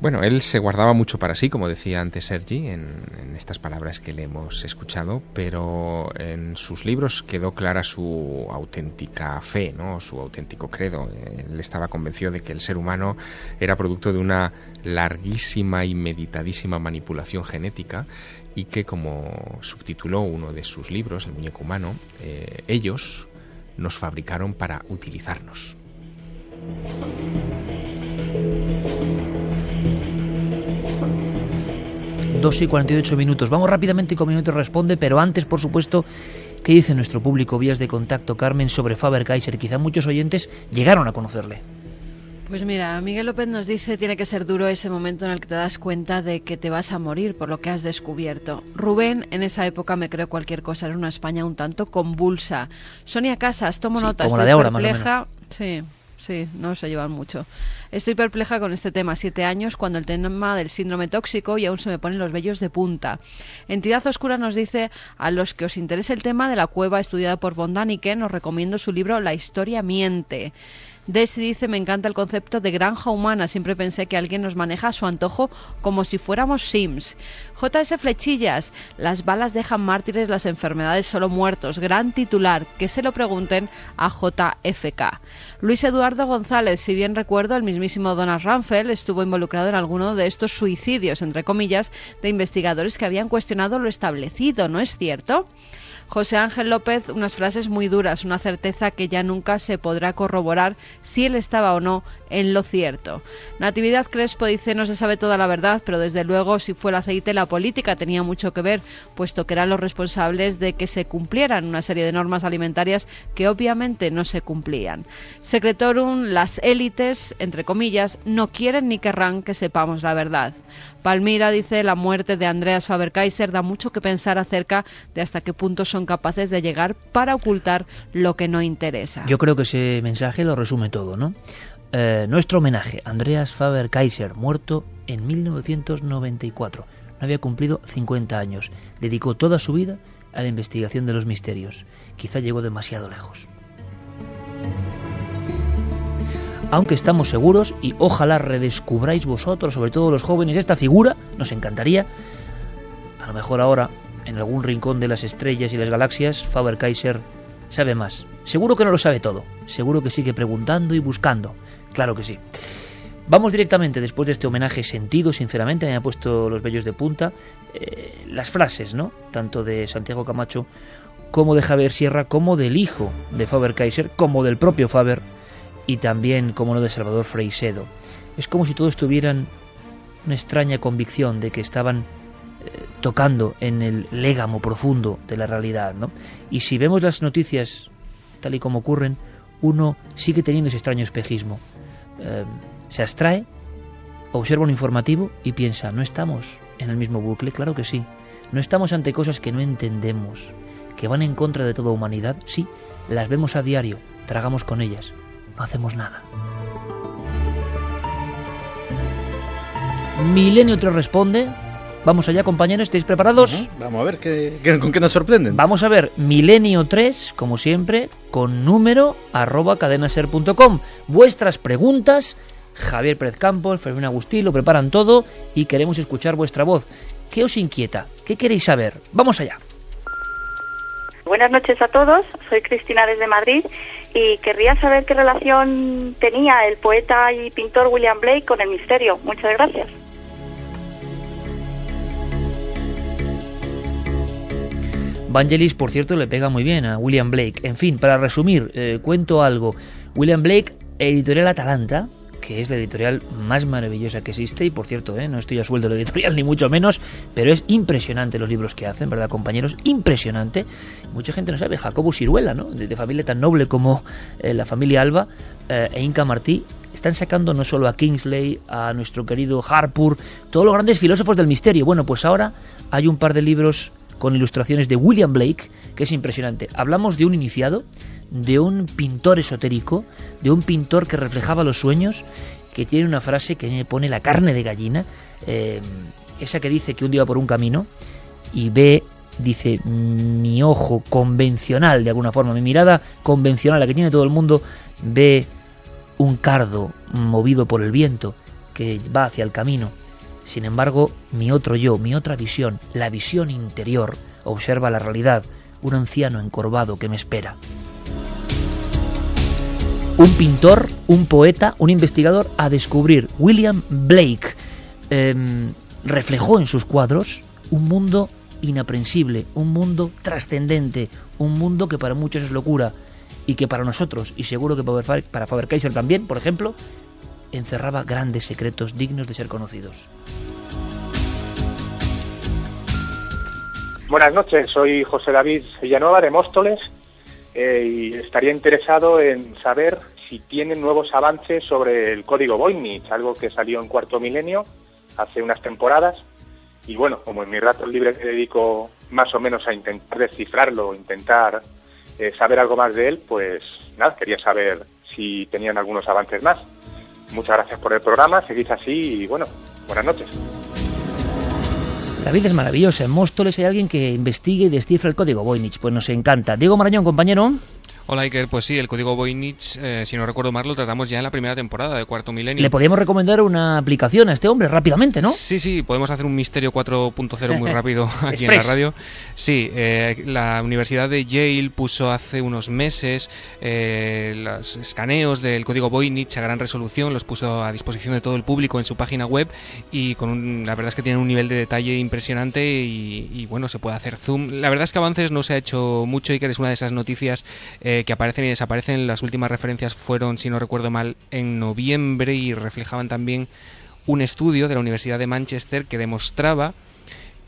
Bueno, él se guardaba mucho para sí, como decía antes Sergi, en, estas palabras que le hemos escuchado, pero en sus libros quedó clara su auténtica fe, ¿no? su auténtico credo. Él estaba convencido de que el ser humano era producto de una larguísima y meditadísima manipulación genética y que, como subtituló uno de sus libros, El muñeco humano, eh, ellos nos fabricaron para utilizarnos. 2 y 48 minutos. Vamos rápidamente con Minutos Responde, pero antes, por supuesto, ¿qué dice nuestro público? Vías de contacto, Carmen, sobre Faber-Kaiser. Quizá muchos oyentes llegaron a conocerle. Pues mira, Miguel López nos dice tiene que ser duro ese momento en el que te das cuenta de que te vas a morir por lo que has descubierto. Rubén, en esa época me creo cualquier cosa, era una España un tanto convulsa. Sonia Casas, tomo nota, como la de ahora, perpleja. Sí, sí, no se llevan mucho. Estoy perpleja con este tema, siete años, cuando el tema del síndrome tóxico y aún se me ponen los vellos de punta. Entidad Oscura nos dice, a los que os interese el tema de la cueva estudiada por von Daniken, os recomiendo su libro La historia miente. Desi dice, me encanta el concepto de granja humana. Siempre pensé que alguien nos maneja a su antojo como si fuéramos Sims. JS Flechillas, las balas dejan mártires, las enfermedades solo muertos. Gran titular, que se lo pregunten a JFK. Luis Eduardo González, si bien recuerdo, el mismísimo Donald Ramfeld estuvo involucrado en alguno de estos suicidios, entre comillas, de investigadores que habían cuestionado lo establecido, ¿no es cierto? José Ángel López, unas frases muy duras, una certeza que ya nunca se podrá corroborar si él estaba o no en lo cierto. Natividad Crespo dice no se sabe toda la verdad, pero desde luego si fue el aceite la política tenía mucho que ver, puesto que eran los responsables de que se cumplieran una serie de normas alimentarias que obviamente no se cumplían. Secretorum, las élites, entre comillas, no quieren ni querrán que sepamos la verdad. Palmira dice la muerte de Andreas Faber-Kaiser da mucho que pensar acerca de hasta qué punto son capaces de llegar para ocultar lo que no interesa. Yo creo que ese mensaje lo resume todo, ¿no? Eh, nuestro homenaje, Andreas Faber-Kaiser, muerto en 1994. No había cumplido 50 años. Dedicó toda su vida a la investigación de los misterios. Quizá llegó demasiado lejos. Aunque estamos seguros, y ojalá redescubráis vosotros, sobre todo los jóvenes, esta figura, nos encantaría. A lo mejor ahora, en algún rincón de las estrellas y las galaxias, Faber-Kaiser sabe más. Seguro que no lo sabe todo. Seguro que sigue preguntando y buscando. Claro que sí. Vamos directamente, después de este homenaje sentido, sinceramente, me ha puesto los vellos de punta, eh, las frases, ¿no? Tanto de Santiago Camacho como de Javier Sierra, como del hijo de Faber-Kaiser, como del propio Faber y también, como no, de Salvador Freisedo. Es como si todos tuvieran una extraña convicción de que estaban eh, tocando en el légamo profundo de la realidad, ¿no? Y si vemos las noticias tal y como ocurren, uno sigue teniendo ese extraño espejismo. Eh, se abstrae, observa un informativo y piensa, ¿no estamos en el mismo bucle? Claro que sí. ¿No estamos ante cosas que no entendemos, que van en contra de toda humanidad? Sí, las vemos a diario, tragamos con ellas, no hacemos nada. Milenio 3 responde. Vamos allá, compañeros, ¿estáis preparados? Vamos a ver qué, qué- con qué nos sorprenden. Vamos a ver, Milenio 3, como siempre, con número arroba cadenaser.com. Vuestras preguntas, Javier Pérez Campos, Fermín Agustí, lo preparan todo y queremos escuchar vuestra voz. ¿Qué os inquieta? ¿Qué queréis saber? Vamos allá. Buenas noches a todos, soy Cristina desde Madrid y querría saber qué relación tenía el poeta y pintor William Blake con el misterio. Muchas gracias. Vangelis, por cierto, le pega muy bien a William Blake. En fin, para resumir, eh, cuento algo. William Blake, editorial Atalanta, que es la editorial más maravillosa que existe, y por cierto, eh, no estoy a sueldo de la editorial ni mucho menos, pero es impresionante los libros que hacen, ¿verdad, compañeros? Impresionante. Mucha gente no sabe, Jacobo Siruela, ¿no? De, familia tan noble como eh, la familia Alba e Inca Martí, están sacando no solo a Kingsley, a nuestro querido Harpur, todos los grandes filósofos del misterio. Bueno, pues ahora hay un par de libros con ilustraciones de William Blake, que es impresionante. Hablamos de un iniciado, de un pintor esotérico, de un pintor que reflejaba los sueños, que tiene una frase que pone la carne de gallina, eh, esa que dice que un día va por un camino y ve, dice, mi ojo convencional, de alguna forma, mi mirada convencional, la que tiene todo el mundo, ve un cardo movido por el viento que va hacia el camino. Sin embargo, mi otro yo, mi otra visión, la visión interior, observa la realidad, un anciano encorvado que me espera. Un pintor, un poeta, un investigador a descubrir. William Blake em, reflejó en sus cuadros un mundo inaprensible, un mundo trascendente, un mundo que para muchos es locura y que para nosotros, y seguro que para Faber- para Faber-Kaiser también, por ejemplo, encerraba grandes secretos dignos de ser conocidos. Buenas noches, soy José David Villanueva de Móstoles eh, y estaría interesado en saber si tienen nuevos avances sobre el código Voynich, algo que salió en cuarto milenio hace unas temporadas. Y bueno, como en mi rato libre me dedico más o menos a intentar descifrarlo, intentar eh, saber algo más de él, pues nada, quería saber si tenían algunos avances más. Muchas gracias por el programa, seguís así y bueno, buenas noches. La vida es maravillosa. En Móstoles hay alguien que investigue y descifra el código Voynich. Pues nos encanta. Diego Marañón, compañero. Hola Iker, pues sí, el código Voynich, eh, si no recuerdo mal, lo tratamos ya en la primera temporada de Cuarto Milenio. Le podríamos recomendar una aplicación a este hombre rápidamente, ¿no? Sí, sí, podemos hacer un misterio 4.0 muy rápido aquí en la radio. Sí, eh, la Universidad de Yale puso hace unos meses eh, los escaneos del código Voynich a gran resolución, los puso a disposición de todo el público en su página web y con un, la verdad es que tienen un nivel de detalle impresionante y, y, bueno, se puede hacer zoom. La verdad es que avances no se ha hecho mucho, Iker, es una de esas noticias que aparecen y desaparecen. Las últimas referencias fueron, si no recuerdo mal, en noviembre y reflejaban también un estudio de la Universidad de Manchester que demostraba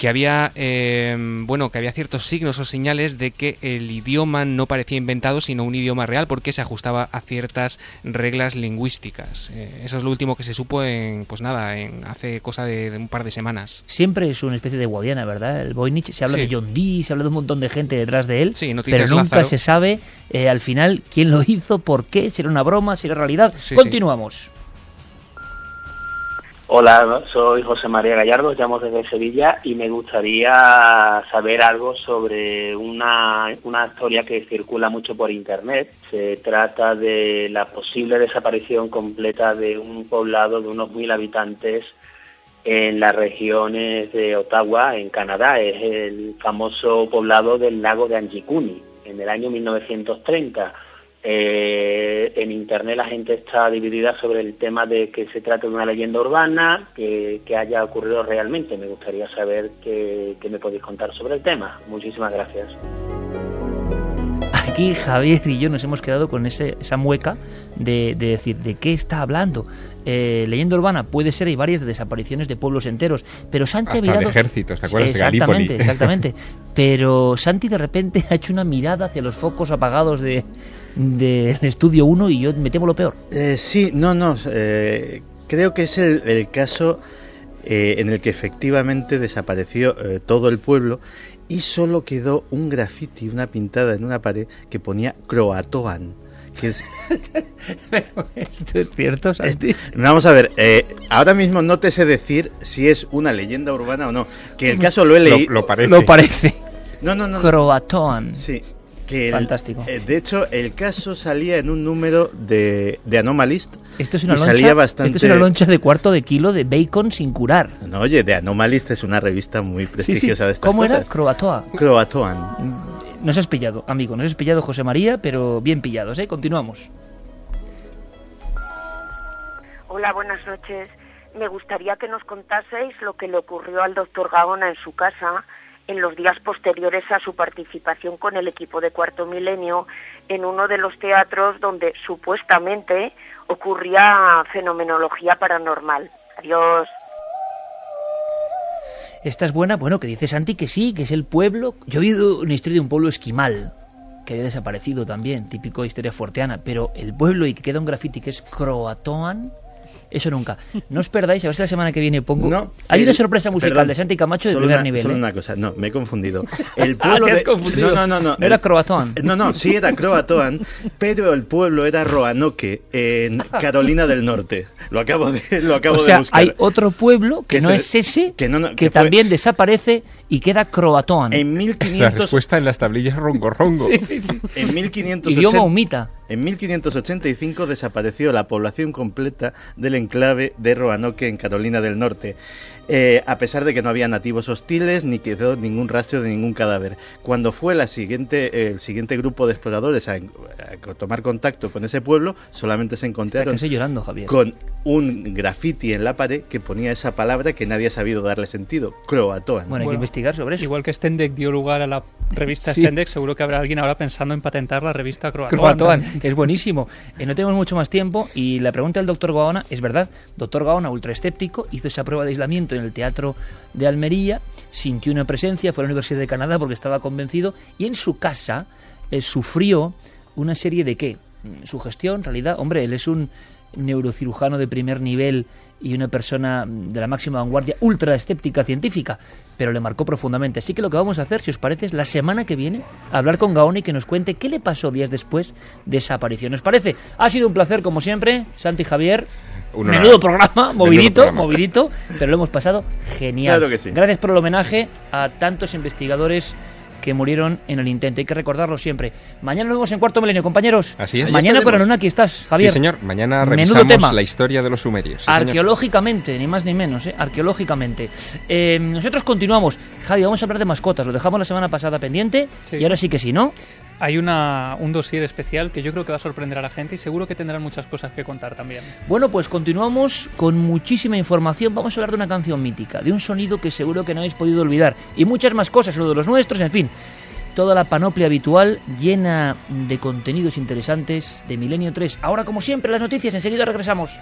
que había eh, bueno que había ciertos signos o señales de que el idioma no parecía inventado sino un idioma real porque se ajustaba a ciertas reglas lingüísticas. Eh, eso es lo último que se supo en pues nada en hace cosa de, de un par de semanas. Siempre es una especie de guardiana verdad el Voynich se habla sí. de John Dee se habla de un montón de gente detrás de él sí, pero nunca Lázaro. se sabe eh, al final quién lo hizo por qué si era una broma si era realidad. Sí, continuamos Hola, soy José María Gallardo, llamo desde Sevilla y me gustaría saber algo sobre una, una historia que circula mucho por Internet. Se trata de la posible desaparición completa de un poblado de unos mil habitantes en las regiones de Ottawa, en Canadá. Es el famoso poblado del lago de Anjikuni, en el año 1930. Eh, en internet la gente está dividida sobre el tema de que se trata de una leyenda urbana, que, que haya ocurrido realmente. Me gustaría saber qué, qué, me podéis contar sobre el tema. Muchísimas gracias. Aquí Javier y yo nos hemos quedado con ese, esa mueca de, de, decir de qué está hablando. Eh, leyenda urbana puede ser, hay varias de desapariciones de pueblos enteros, pero Santi Hasta ha mirado... de ejércitos, ¿te acuerdas? Exactamente, exactamente. Pero Santi de repente ha hecho una mirada hacia los focos apagados de, del estudio 1 y yo me temo lo peor. Eh, sí, no, no. Eh, creo que es el, el caso eh, en el que efectivamente desapareció eh, todo el pueblo y solo quedó un graffiti, una pintada en una pared que ponía Croatoan. Que es... Pero esto es cierto, Santi. Vamos a ver, eh, ahora mismo no te sé decir si es una leyenda urbana o no. Que el caso lo he leído. Lo, lo, parece. Lo parece. No, no, no. Croatoan. Sí. Que el, Fantástico. Eh, de hecho, el caso salía en un número de, de Anomalist. Esto es, una loncha, salía bastante... esto es una loncha de cuarto de kilo de bacon sin curar. No, oye, de Anomalist es una revista muy prestigiosa sí, sí. de estas ¿Cómo cosas. era? Croatoa. Croatoan. Nos has pillado, amigo, nos has pillado José María, pero bien pillados, ¿eh? Continuamos. Hola, buenas noches. Me gustaría que nos contaseis lo que le ocurrió al doctor Gaona en su casa en los días posteriores a su participación con el equipo de Cuarto Milenio en uno de los teatros donde supuestamente ocurría fenomenología paranormal. Adiós. Esta es buena, bueno, que dice Santi que sí, que es el pueblo. Yo he oído una historia de un pueblo esquimal que había desaparecido también, típico historia fuerteana, pero el pueblo y que queda un graffiti que es Croatoan, eso nunca. No os perdáis, a ver si la semana que viene pongo. No, Hay el, una sorpresa musical perdón, de Santi Camacho de primer una, nivel. Solo ¿eh? una cosa, no, me he confundido. El pueblo ah, ¿te has de... confundido? No, no, no. era Croatoan. No, no, sí era Croatoan, pero el pueblo era Roanoke, en Carolina del Norte. Lo acabo de, lo acabo o sea, de buscar. hay otro pueblo que, Que no es ese, que no, no, que, que fue- también desaparece y queda Croatoan. En La 1500, respuesta en las tablillas rongo rongo. Sí, sí, sí. en 1580, Idioma humita. En 1585 desapareció la población completa del enclave de Roanoke en Carolina del Norte, eh, a pesar de que no había nativos hostiles ni quedó ningún rastro de ningún cadáver. Cuando fue la siguiente, el siguiente grupo de exploradores a, a tomar contacto con ese pueblo, solamente se encontraron llorando, Javier. con un graffiti en la pared que ponía esa palabra que nadie ha sabido darle sentido, Croatoan. Bueno, hay que investigar sobre eso. Igual que Stendek dio lugar a la revista Sí. Stendek, seguro que habrá alguien ahora pensando en patentar la revista Croatoan. Croatoan, es buenísimo. Eh, no tenemos mucho más tiempo y la pregunta del doctor Gaona es verdad. Doctor Gaona, ultra escéptico, hizo esa prueba de aislamiento en el teatro de Almería, sintió una presencia, fue a la Universidad de Canadá porque estaba convencido y en su casa eh, sufrió una serie de qué? Mm, Sugestión, en realidad, hombre, él es un neurocirujano de primer nivel y una persona mm, de la máxima vanguardia, ultra escéptica científica, pero le marcó profundamente. Así que lo que vamos a hacer, si os parece, es la semana que viene hablar con Gaoni y que nos cuente qué le pasó días después de esa aparición. ¿Os parece? Ha sido un placer, como siempre, Santi Javier. Una- Menudo programa, Menudo movidito, programa. movidito, pero lo hemos pasado genial. Claro que sí. Gracias por el homenaje a tantos investigadores que murieron en el intento. Hay que recordarlo siempre. Mañana nos vemos en Cuarto Milenio, compañeros. Así es. Mañana por aquí estás, Javier. Sí, señor. Mañana revisamos tema. la historia de los sumerios. Sí, señor. Arqueológicamente, ni más ni menos, ¿eh? arqueológicamente. Eh, nosotros continuamos. Javi, vamos a hablar de mascotas. Lo dejamos la semana pasada pendiente y ahora sí que sí, ¿no? Hay una, un dossier especial que yo creo que va a sorprender a la gente y seguro que tendrán muchas cosas que contar también. Bueno, pues continuamos con muchísima información. Vamos a hablar de una canción mítica, de un sonido que seguro que no habéis podido olvidar. Y muchas más cosas, uno de los nuestros, en fin. Toda la panoplia habitual llena de contenidos interesantes de Milenio 3. Ahora, como siempre, las noticias. Enseguida regresamos.